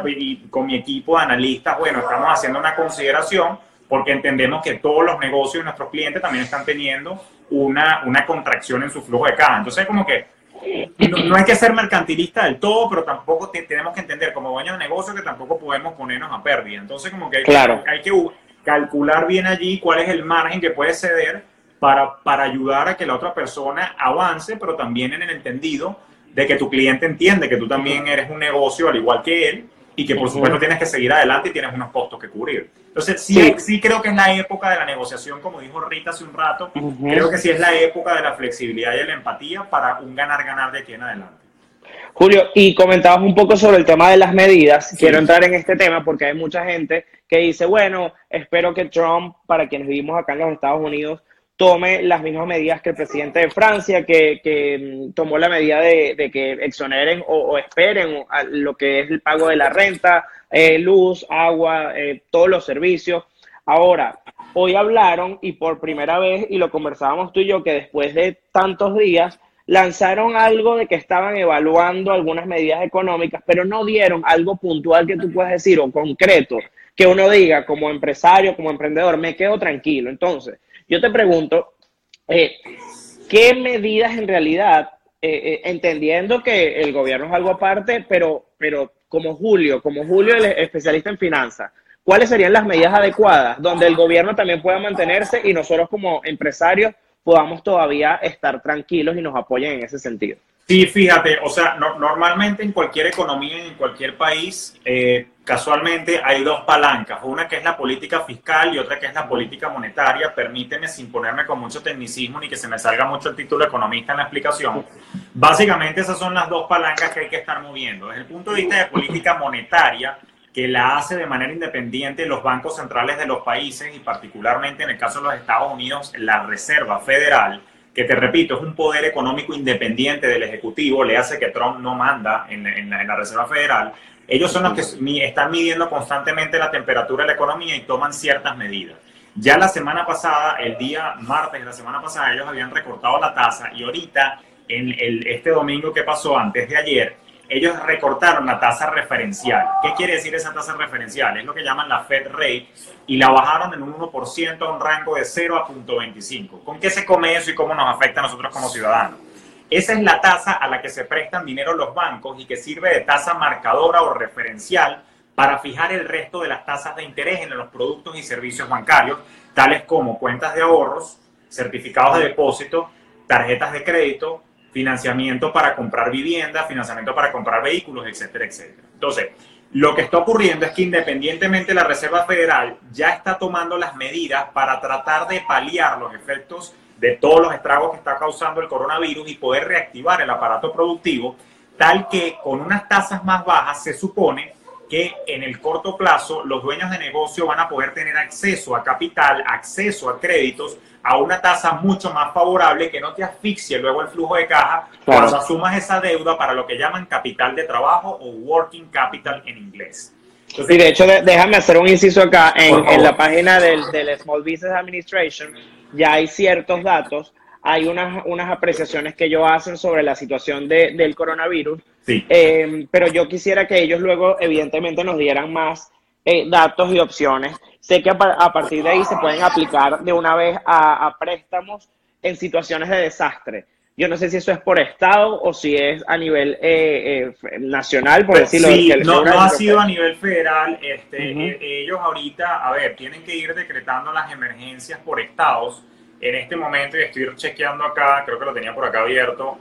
con mi equipo de analistas, bueno, estamos haciendo una consideración porque entendemos que todos los negocios de nuestros clientes también están teniendo una, una contracción en su flujo de caja. Entonces, como que no, hay que ser mercantilista del todo, pero tampoco tenemos que entender como dueño de negocio que tampoco podemos ponernos a pérdida. Entonces, como que hay, hay que calcular bien allí cuál es el margen que puede ceder para, para ayudar a que la otra persona avance, pero también en el entendido de que tu cliente entiende que tú también eres un negocio al igual que él y que por supuesto tienes que seguir adelante y tienes unos costos que cubrir. Entonces, sí, sí, creo que es la época de la negociación, como dijo Rita hace un rato, creo que sí es la época de la flexibilidad y de la empatía para un ganar-ganar de aquí en adelante. Julio, y comentabas un poco sobre el tema de las medidas. Quiero entrar en este tema porque hay mucha gente que dice, bueno, espero que Trump, para quienes vivimos acá en los Estados Unidos, tome las mismas medidas que el presidente de Francia, que, mm, tomó la medida de, que exoneren o, esperen lo que es el pago de la renta, eh, luz, agua, eh, todos los servicios. Ahora, hoy hablaron y por primera vez, y lo conversábamos tú y yo, que después de tantos días, lanzaron algo de que estaban evaluando algunas medidas económicas, pero no dieron algo puntual que tú puedas decir o concreto, que uno diga como empresario, como emprendedor, me quedo tranquilo. Entonces, yo te pregunto, eh, ¿qué medidas en realidad, eh, eh, entendiendo que el gobierno es algo aparte, pero, pero como Julio, como Julio el especialista en finanzas, ¿cuáles serían las medidas adecuadas donde el gobierno también pueda mantenerse y nosotros como empresarios podamos todavía estar tranquilos y nos apoyen en ese sentido? Sí, fíjate, o sea, normalmente en cualquier economía, en cualquier país, eh, casualmente hay dos palancas, una que es la política fiscal y otra que es la política monetaria. Permíteme, sin ponerme con mucho tecnicismo ni que se me salga mucho el título economista en la explicación, básicamente esas son las dos palancas que hay que estar moviendo. Desde el punto de vista de política monetaria, que la hace de manera independiente los bancos centrales de los países y particularmente en el caso de los Estados Unidos, la Reserva Federal, que te repito, es un poder económico independiente del Ejecutivo, le hace que Trump no manda en, la, Reserva Federal. Ellos son los que están midiendo constantemente la temperatura de la economía y toman ciertas medidas. Ya la semana pasada, el día martes de la semana pasada, ellos habían recortado la tasa y ahorita, en el, este domingo que pasó antes de ayer, ellos recortaron la tasa referencial. ¿Qué quiere decir esa tasa referencial? Es lo que llaman la Fed Rate y la bajaron en un 1% a un rango de 0 a 0.25. ¿Con qué se come eso y cómo nos afecta a nosotros como ciudadanos? Esa es la tasa a la que se prestan dinero los bancos y que sirve de tasa marcadora o referencial para fijar el resto de las tasas de interés en los productos y servicios bancarios, tales como cuentas de ahorros, certificados de depósito, tarjetas de crédito, financiamiento para comprar vivienda, financiamiento para comprar vehículos, etcétera, etcétera. Entonces, lo que está ocurriendo es que independientemente la Reserva Federal ya está tomando las medidas para tratar de paliar los efectos de todos los estragos que está causando el coronavirus y poder reactivar el aparato productivo, tal que con unas tasas más bajas se supone que en el corto plazo los dueños de negocio van a poder tener acceso a capital, acceso a créditos a una tasa mucho más favorable que no te asfixie luego el flujo de caja cuando asumas esa deuda para lo que llaman capital de trabajo o working capital en inglés. sí, de hecho, déjame hacer un inciso acá. En, en la página del, del Small Business Administration ya hay ciertos datos hay unas, unas apreciaciones que ellos hacen sobre la situación de, del coronavirus, sí. Eh, pero yo quisiera que ellos luego, evidentemente, nos dieran más eh, datos y opciones. Sé que a, partir de ahí se pueden aplicar de una vez a, préstamos en situaciones de desastre. Yo no sé si eso es por estado o si es a nivel eh, nacional, por decirlo sí, no, no ha sido a nivel federal. Este, ellos ahorita, a ver, tienen que ir decretando las emergencias por estados en este momento, y estoy chequeando acá, creo que lo tenía por acá abierto,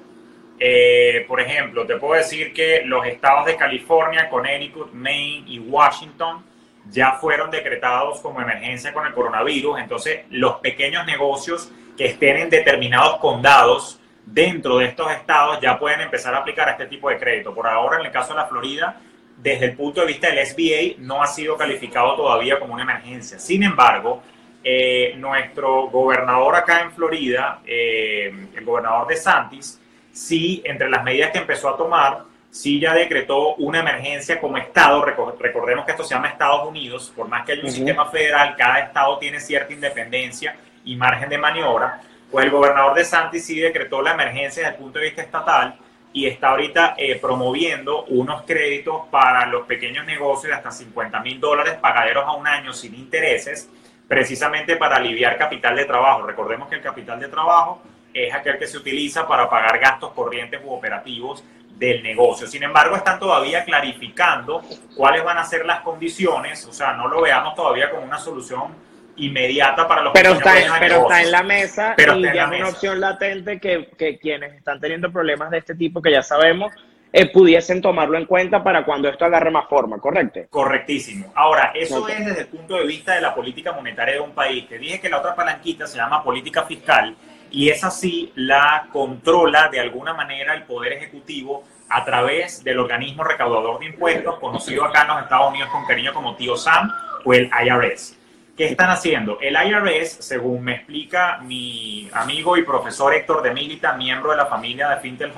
eh, por ejemplo, te puedo decir que los estados de California, Connecticut, Maine y Washington ya fueron decretados como emergencia con el coronavirus. Entonces, los pequeños negocios que estén en determinados condados dentro de estos estados ya pueden empezar a aplicar este tipo de crédito. Por ahora, en el caso de la Florida, desde el punto de vista del SBA, no ha sido calificado todavía como una emergencia. Sin embargo, eh, nuestro gobernador acá en Florida, eh, el gobernador de Santis, sí, entre las medidas que empezó a tomar, sí ya decretó una emergencia como Estado. Recordemos que esto se llama Estados Unidos, por más que haya un sistema federal, cada Estado tiene cierta independencia y margen de maniobra. Pues el gobernador de Santis sí decretó la emergencia desde el punto de vista estatal y está ahorita eh, promoviendo unos créditos para los pequeños negocios de hasta 50 mil dólares pagaderos a un año sin intereses precisamente para aliviar capital de trabajo. Recordemos que el capital de trabajo es aquel que se utiliza para pagar gastos corrientes u operativos del negocio. Sin embargo, están todavía clarificando cuáles van a ser las condiciones, o sea, no lo veamos todavía como una solución inmediata para los pero está, pero está en la mesa pero y ya es una opción latente que, que quienes están teniendo problemas de este tipo, que ya sabemos, eh, pudiesen tomarlo en cuenta para cuando esto agarre más forma, ¿correcto? Correctísimo. Ahora, eso es desde el punto de vista de la política monetaria de un país. Te dije que la otra palanquita se llama política fiscal y esa sí la controla de alguna manera el Poder Ejecutivo a través del organismo recaudador de impuestos, conocido acá en los Estados Unidos con cariño como Tío Sam o el IRS. ¿Qué están haciendo? El IRS, según me explica mi amigo y profesor Héctor de Milita, miembro de la familia de Fintel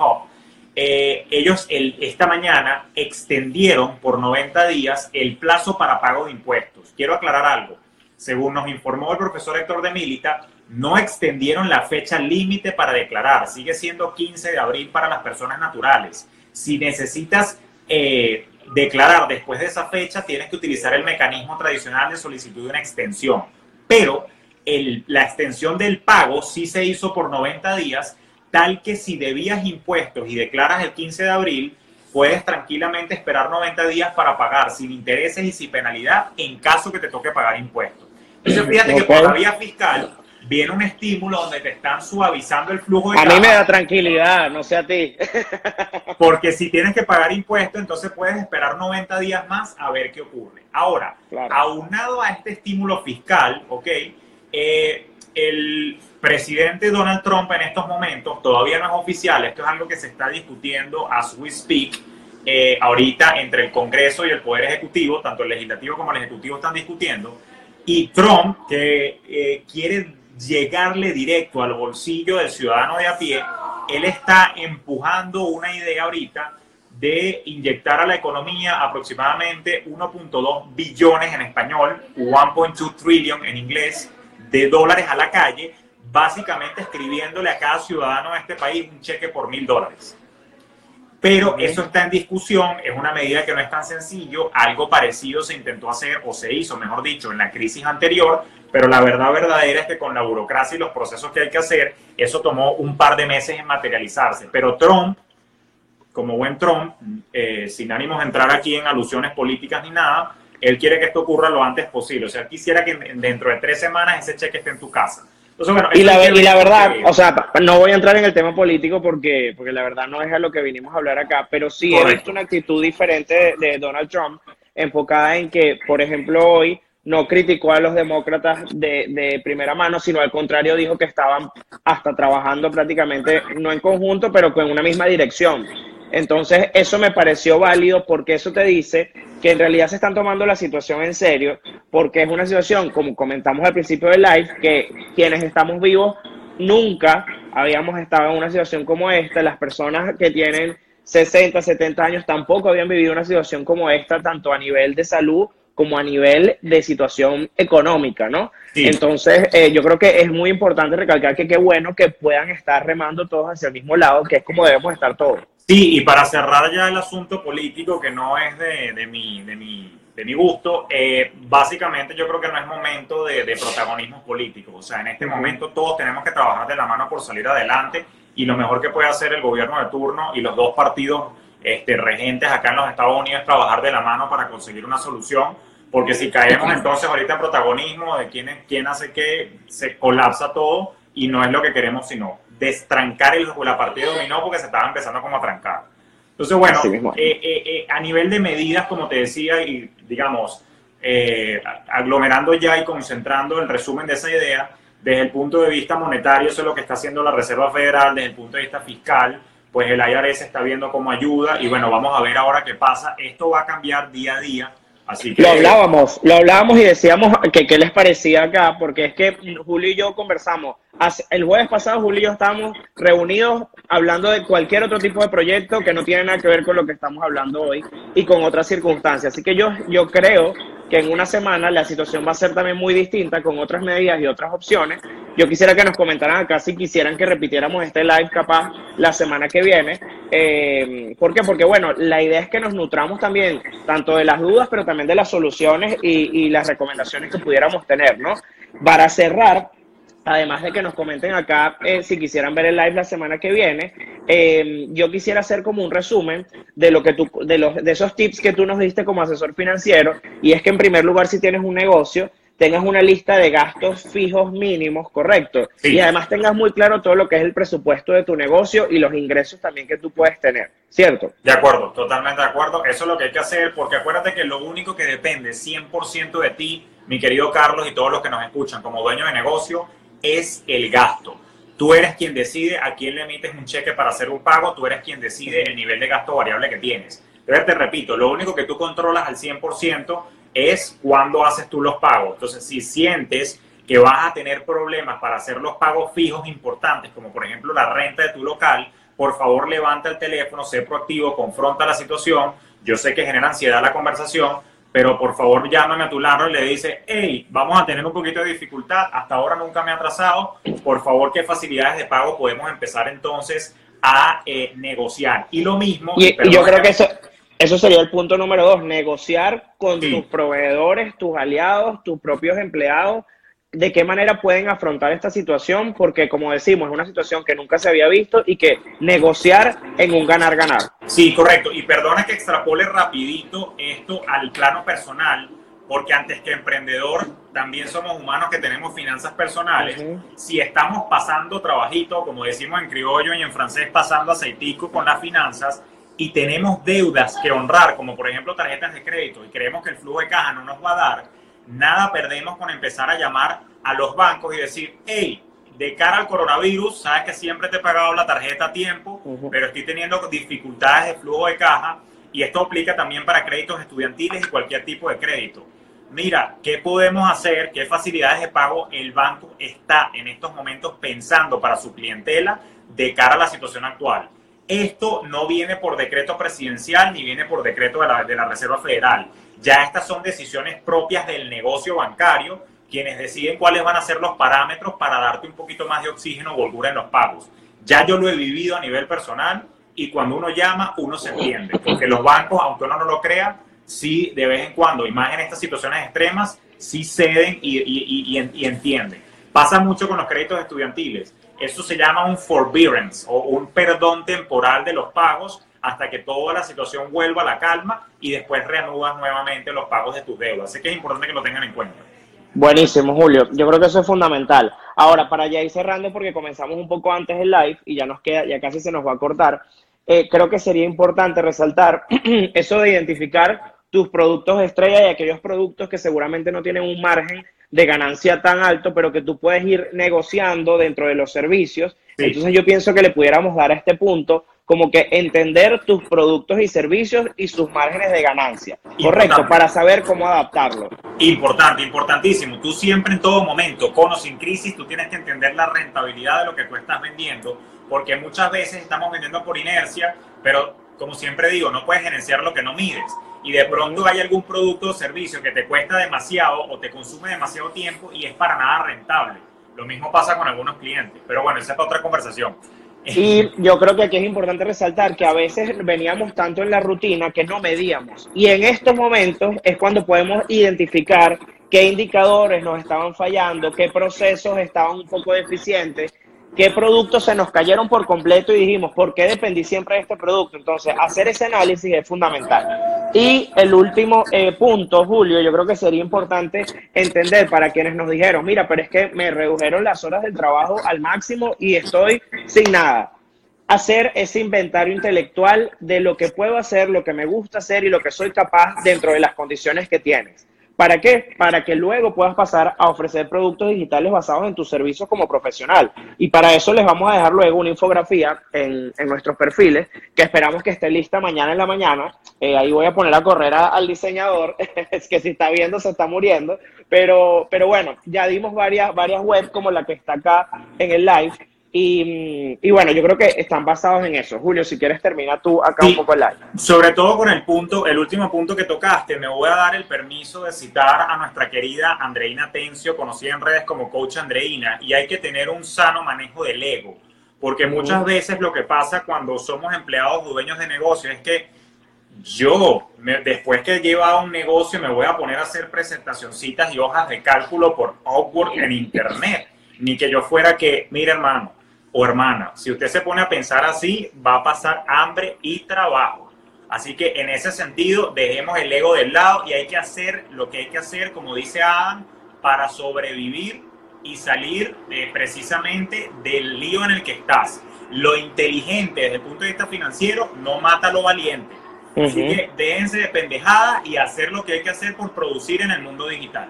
eh, ellos el, esta mañana extendieron por 90 días el plazo para pago de impuestos. Quiero aclarar algo. Según nos informó el profesor Héctor de Milita, no extendieron la fecha límite para declarar. Sigue siendo 15 de abril para las personas naturales. Si necesitas eh, declarar después de esa fecha, tienes que utilizar el mecanismo tradicional de solicitud de una extensión. Pero el, la extensión del pago sí se hizo por 90 días tal que si debías impuestos y declaras el 15 de abril, puedes tranquilamente esperar 90 días para pagar sin intereses y sin penalidad en caso que te toque pagar impuestos. Entonces fíjate que por la vía fiscal viene un estímulo donde te están suavizando el flujo de A mí me da tranquilidad, no sé a ti. Porque si tienes que pagar impuestos, entonces puedes esperar 90 días más a ver qué ocurre. Ahora, aunado a este estímulo fiscal, ¿ok? Eh, el presidente Donald Trump en estos momentos todavía no es oficial, esto es algo que se está discutiendo as we speak, eh, ahorita entre el Congreso y el Poder Ejecutivo, tanto el legislativo como el ejecutivo están discutiendo, y Trump, que eh, quiere llegarle directo al bolsillo del ciudadano de a pie, él está empujando una idea ahorita de inyectar a la economía aproximadamente 1.2 billones en español, 1.2 trillion en inglés, de dólares a la calle básicamente escribiéndole a cada ciudadano de este país un cheque por mil dólares. Pero eso está en discusión, es una medida que no es tan sencillo, algo parecido se intentó hacer o se hizo, mejor dicho, en la crisis anterior, pero la verdad verdadera es que con la burocracia y los procesos que hay que hacer, eso tomó un par de meses en materializarse. Pero Trump, como buen Trump, eh, sin ánimos de entrar aquí en alusiones políticas ni nada, él quiere que esto ocurra lo antes posible. O sea, quisiera que dentro de tres semanas ese cheque esté en tu casa y, la, y la verdad, o sea, no voy a entrar en el tema político porque, porque la verdad no es a lo que vinimos a hablar acá, pero sí he visto una actitud diferente de, Donald Trump, enfocada en que, por ejemplo, hoy no criticó a los demócratas de, de, primera mano, sino al contrario dijo que estaban hasta trabajando prácticamente, no en conjunto, pero con una misma dirección. Entonces, eso me pareció válido porque eso te dice que en realidad se están tomando la situación en serio, porque es una situación, como comentamos al principio del live, que quienes estamos vivos nunca habíamos estado en una situación como esta. Las personas que tienen 60, 70 años tampoco habían vivido una situación como esta, tanto a nivel de salud como a nivel de situación económica, ¿no? Entonces, eh, yo creo que es muy importante recalcar que qué bueno que puedan estar remando todos hacia el mismo lado, que es como debemos estar todos. Sí, y para cerrar ya el asunto político, que no es de, de, mi, de, mi, de mi gusto, eh, básicamente yo creo que no es momento de, de protagonismo político. O sea, en este momento todos tenemos que trabajar de la mano por salir adelante y lo mejor que puede hacer el gobierno de turno y los dos partidos este, regentes acá en los Estados Unidos trabajar de la mano para conseguir una solución, porque si caemos entonces ahorita en protagonismo de quién, quién hace qué, se colapsa todo y no es lo que queremos, sino destrancar el, la partida dominó porque se estaba empezando como a trancar. Entonces, bueno, eh, eh, eh, a nivel de medidas, como te decía, y digamos, aglomerando ya y concentrando el resumen de esa idea, desde el punto de vista monetario, eso es lo que está haciendo la Reserva Federal, desde el punto de vista fiscal, pues el IRS está viendo como ayuda y bueno, vamos a ver ahora qué pasa. Esto va a cambiar día a día. Así que... Lo hablábamos, lo hablábamos y decíamos que qué les parecía acá, porque es que Julio y yo conversamos. El jueves pasado Julio y yo estábamos reunidos hablando de cualquier otro tipo de proyecto que no tiene nada que ver con lo que estamos hablando hoy y con otras circunstancias. Así que yo, yo creo que en una semana la situación va a ser también muy distinta con otras medidas y otras opciones. Yo quisiera que nos comentaran acá si quisieran que repitiéramos este live capaz la semana que viene. Eh, ¿Por qué? Porque bueno, la idea es que nos nutramos también tanto de las dudas, pero también de las soluciones y, y las recomendaciones que pudiéramos tener, ¿no? Para cerrar, además de que nos comenten acá eh, si quisieran ver el live la semana que viene, eh, yo quisiera hacer como un resumen de lo que tú, de los, de esos tips que tú nos diste como asesor financiero, y es que en primer lugar, si tienes un negocio, tengas una lista de gastos fijos mínimos, correcto, y además tengas muy claro todo lo que es el presupuesto de tu negocio y los ingresos también que tú puedes tener, ¿cierto? De acuerdo, totalmente de acuerdo. Eso es lo que hay que hacer, porque acuérdate que lo único que depende 100% de ti, mi querido Carlos y todos los que nos escuchan como dueño de negocio, es el gasto. Tú eres quien decide a quién le emites un cheque para hacer un pago, tú eres quien decide el nivel de gasto variable que tienes. Pero te repito, lo único que tú controlas al 100% es cuándo haces tú los pagos. Entonces, si sientes que vas a tener problemas para hacer los pagos fijos importantes, como por ejemplo la renta de tu local, por favor levanta el teléfono, sé proactivo, confronta la situación. Yo sé que genera ansiedad la conversación, pero por favor llámame a tu lado y le dice, hey, vamos a tener un poquito de dificultad, hasta ahora nunca me ha atrasado, por favor, ¿qué facilidades de pago podemos empezar entonces a eh, negociar? Y lo mismo... Y, yo creo que eso, eso sería el punto número dos, negociar con tus proveedores, tus aliados, tus propios empleados, de qué manera pueden afrontar esta situación, porque como decimos, es una situación que nunca se había visto y que negociar en un ganar-ganar. Sí, correcto. Y perdona que extrapole rapidito esto al plano personal, porque antes que emprendedor, también somos humanos que tenemos finanzas personales. Si estamos pasando trabajito, como decimos en criollo y en francés, pasando aceitico con las finanzas, y tenemos deudas que honrar, como por ejemplo tarjetas de crédito, y creemos que el flujo de caja no nos va a dar, nada perdemos con empezar a llamar a los bancos y decir, hey, de cara al coronavirus, sabes que siempre te he pagado la tarjeta a tiempo, pero estoy teniendo dificultades de flujo de caja y esto aplica también para créditos estudiantiles y cualquier tipo de crédito. Mira, ¿qué podemos hacer? ¿Qué facilidades de pago el banco está en estos momentos pensando para su clientela de cara a la situación actual? Esto no viene por decreto presidencial ni viene por decreto de la, de la Reserva Federal ya estas son decisiones propias del negocio bancario, quienes deciden cuáles van a ser los parámetros para darte un poquito más de oxígeno o holgura en los pagos. Ya yo lo he vivido a nivel personal y cuando uno llama, uno se entiende, porque los bancos, aunque uno no lo crea, sí de vez en cuando, y más en estas situaciones extremas, sí ceden y, y, y, entienden. Pasa mucho con los créditos estudiantiles. Eso se llama un forbearance o un perdón temporal de los pagos hasta que toda la situación vuelva a la calma y después reanudas nuevamente los pagos de tus deudas. Así que es importante que lo tengan en cuenta. Buenísimo, Julio. Yo creo que eso es fundamental. Ahora, para ya ir cerrando, porque comenzamos un poco antes el live y ya nos queda, ya casi se nos va a cortar, eh, creo que sería importante resaltar eso de identificar tus productos estrella y aquellos productos que seguramente no tienen un margen de ganancia tan alto, pero que tú puedes ir negociando dentro de los servicios. Entonces yo pienso que le pudiéramos dar a este punto como que entender tus productos y servicios y sus márgenes de ganancia. Correcto, para saber cómo adaptarlo. Importante, importantísimo. Tú siempre en todo momento, con o sin crisis, tú tienes que entender la rentabilidad de lo que tú estás vendiendo, porque muchas veces estamos vendiendo por inercia, pero como siempre digo, no puedes gerenciar lo que no mides. y de pronto hay algún producto o servicio que te cuesta demasiado o te consume demasiado tiempo y es para nada rentable. Lo mismo pasa con algunos clientes, pero bueno, esa es otra conversación. Y yo creo que aquí es importante resaltar que a veces veníamos tanto en la rutina que no medíamos. Y en estos momentos es cuando podemos identificar qué indicadores nos estaban fallando, qué procesos estaban un poco deficientes qué productos se nos cayeron por completo y dijimos, ¿por qué dependí siempre de este producto? Entonces, hacer ese análisis es fundamental. Y el último eh, punto, Julio, yo creo que sería importante entender para quienes nos dijeron, mira, pero es que me redujeron las horas del trabajo al máximo y estoy sin nada. Hacer ese inventario intelectual de lo que puedo hacer, lo que me gusta hacer y lo que soy capaz dentro de las condiciones que tienes. ¿Para qué? Para que luego puedas pasar a ofrecer productos digitales basados en tus servicios como profesional. Y para eso les vamos a dejar luego una infografía en, nuestros perfiles que esperamos que esté lista mañana en la mañana. Eh, ahí voy a poner a correr al diseñador, es que si está viendo se está muriendo. Pero, pero bueno, ya dimos varias, varias webs como la que está acá en el live y, bueno, yo creo que están basados en eso. Julio, si quieres termina tú acá un poco el live. Sobre todo con el punto, el último punto que tocaste, me voy a dar el permiso de citar a nuestra querida Andreina Tencio, conocida en redes como Coach Andreina, y hay que tener un sano manejo del ego, porque muchas veces lo que pasa cuando somos empleados o dueños de negocio es que yo, después que he llevado un negocio, me voy a poner a hacer presentacioncitas y hojas de cálculo por Upwork en Internet. Ni que yo fuera que, mire hermano, o hermana, si usted se pone a pensar así, va a pasar hambre y trabajo. Así que en ese sentido, dejemos el ego del lado y hay que hacer lo que hay que hacer, como dice Adam, para sobrevivir y salir precisamente del lío en el que estás. Lo inteligente desde el punto de vista financiero no mata lo valiente. Así que déjense de pendejada y hacer lo que hay que hacer por producir en el mundo digital.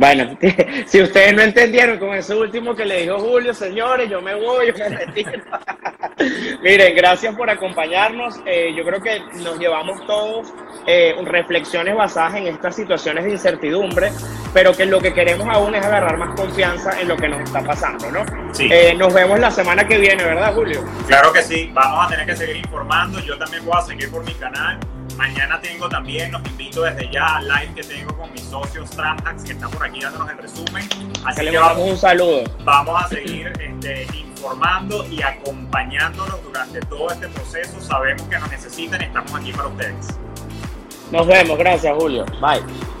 Bueno, si ustedes no entendieron con ese último que le dijo Julio, señores, yo me voy, yo me retiro. Miren, gracias por acompañarnos. Eh, yo creo que nos llevamos todos eh, reflexiones basadas en estas situaciones de incertidumbre, pero que lo que queremos aún es agarrar más confianza en lo que nos está pasando, ¿no? Sí. Eh, nos vemos la semana que viene, ¿verdad, Julio? Claro que sí. Vamos a tener que seguir informando. Yo también voy a seguir por mi canal. Mañana tengo también, los invito desde ya al live que tengo con mis socios Tramhacks que están por aquí dándonos el resumen. Así que, le vamos, un saludo. Vamos a seguir este, informando y acompañándolos durante todo este proceso. Sabemos que nos necesitan y estamos aquí para ustedes. Nos vemos, gracias Julio. Bye.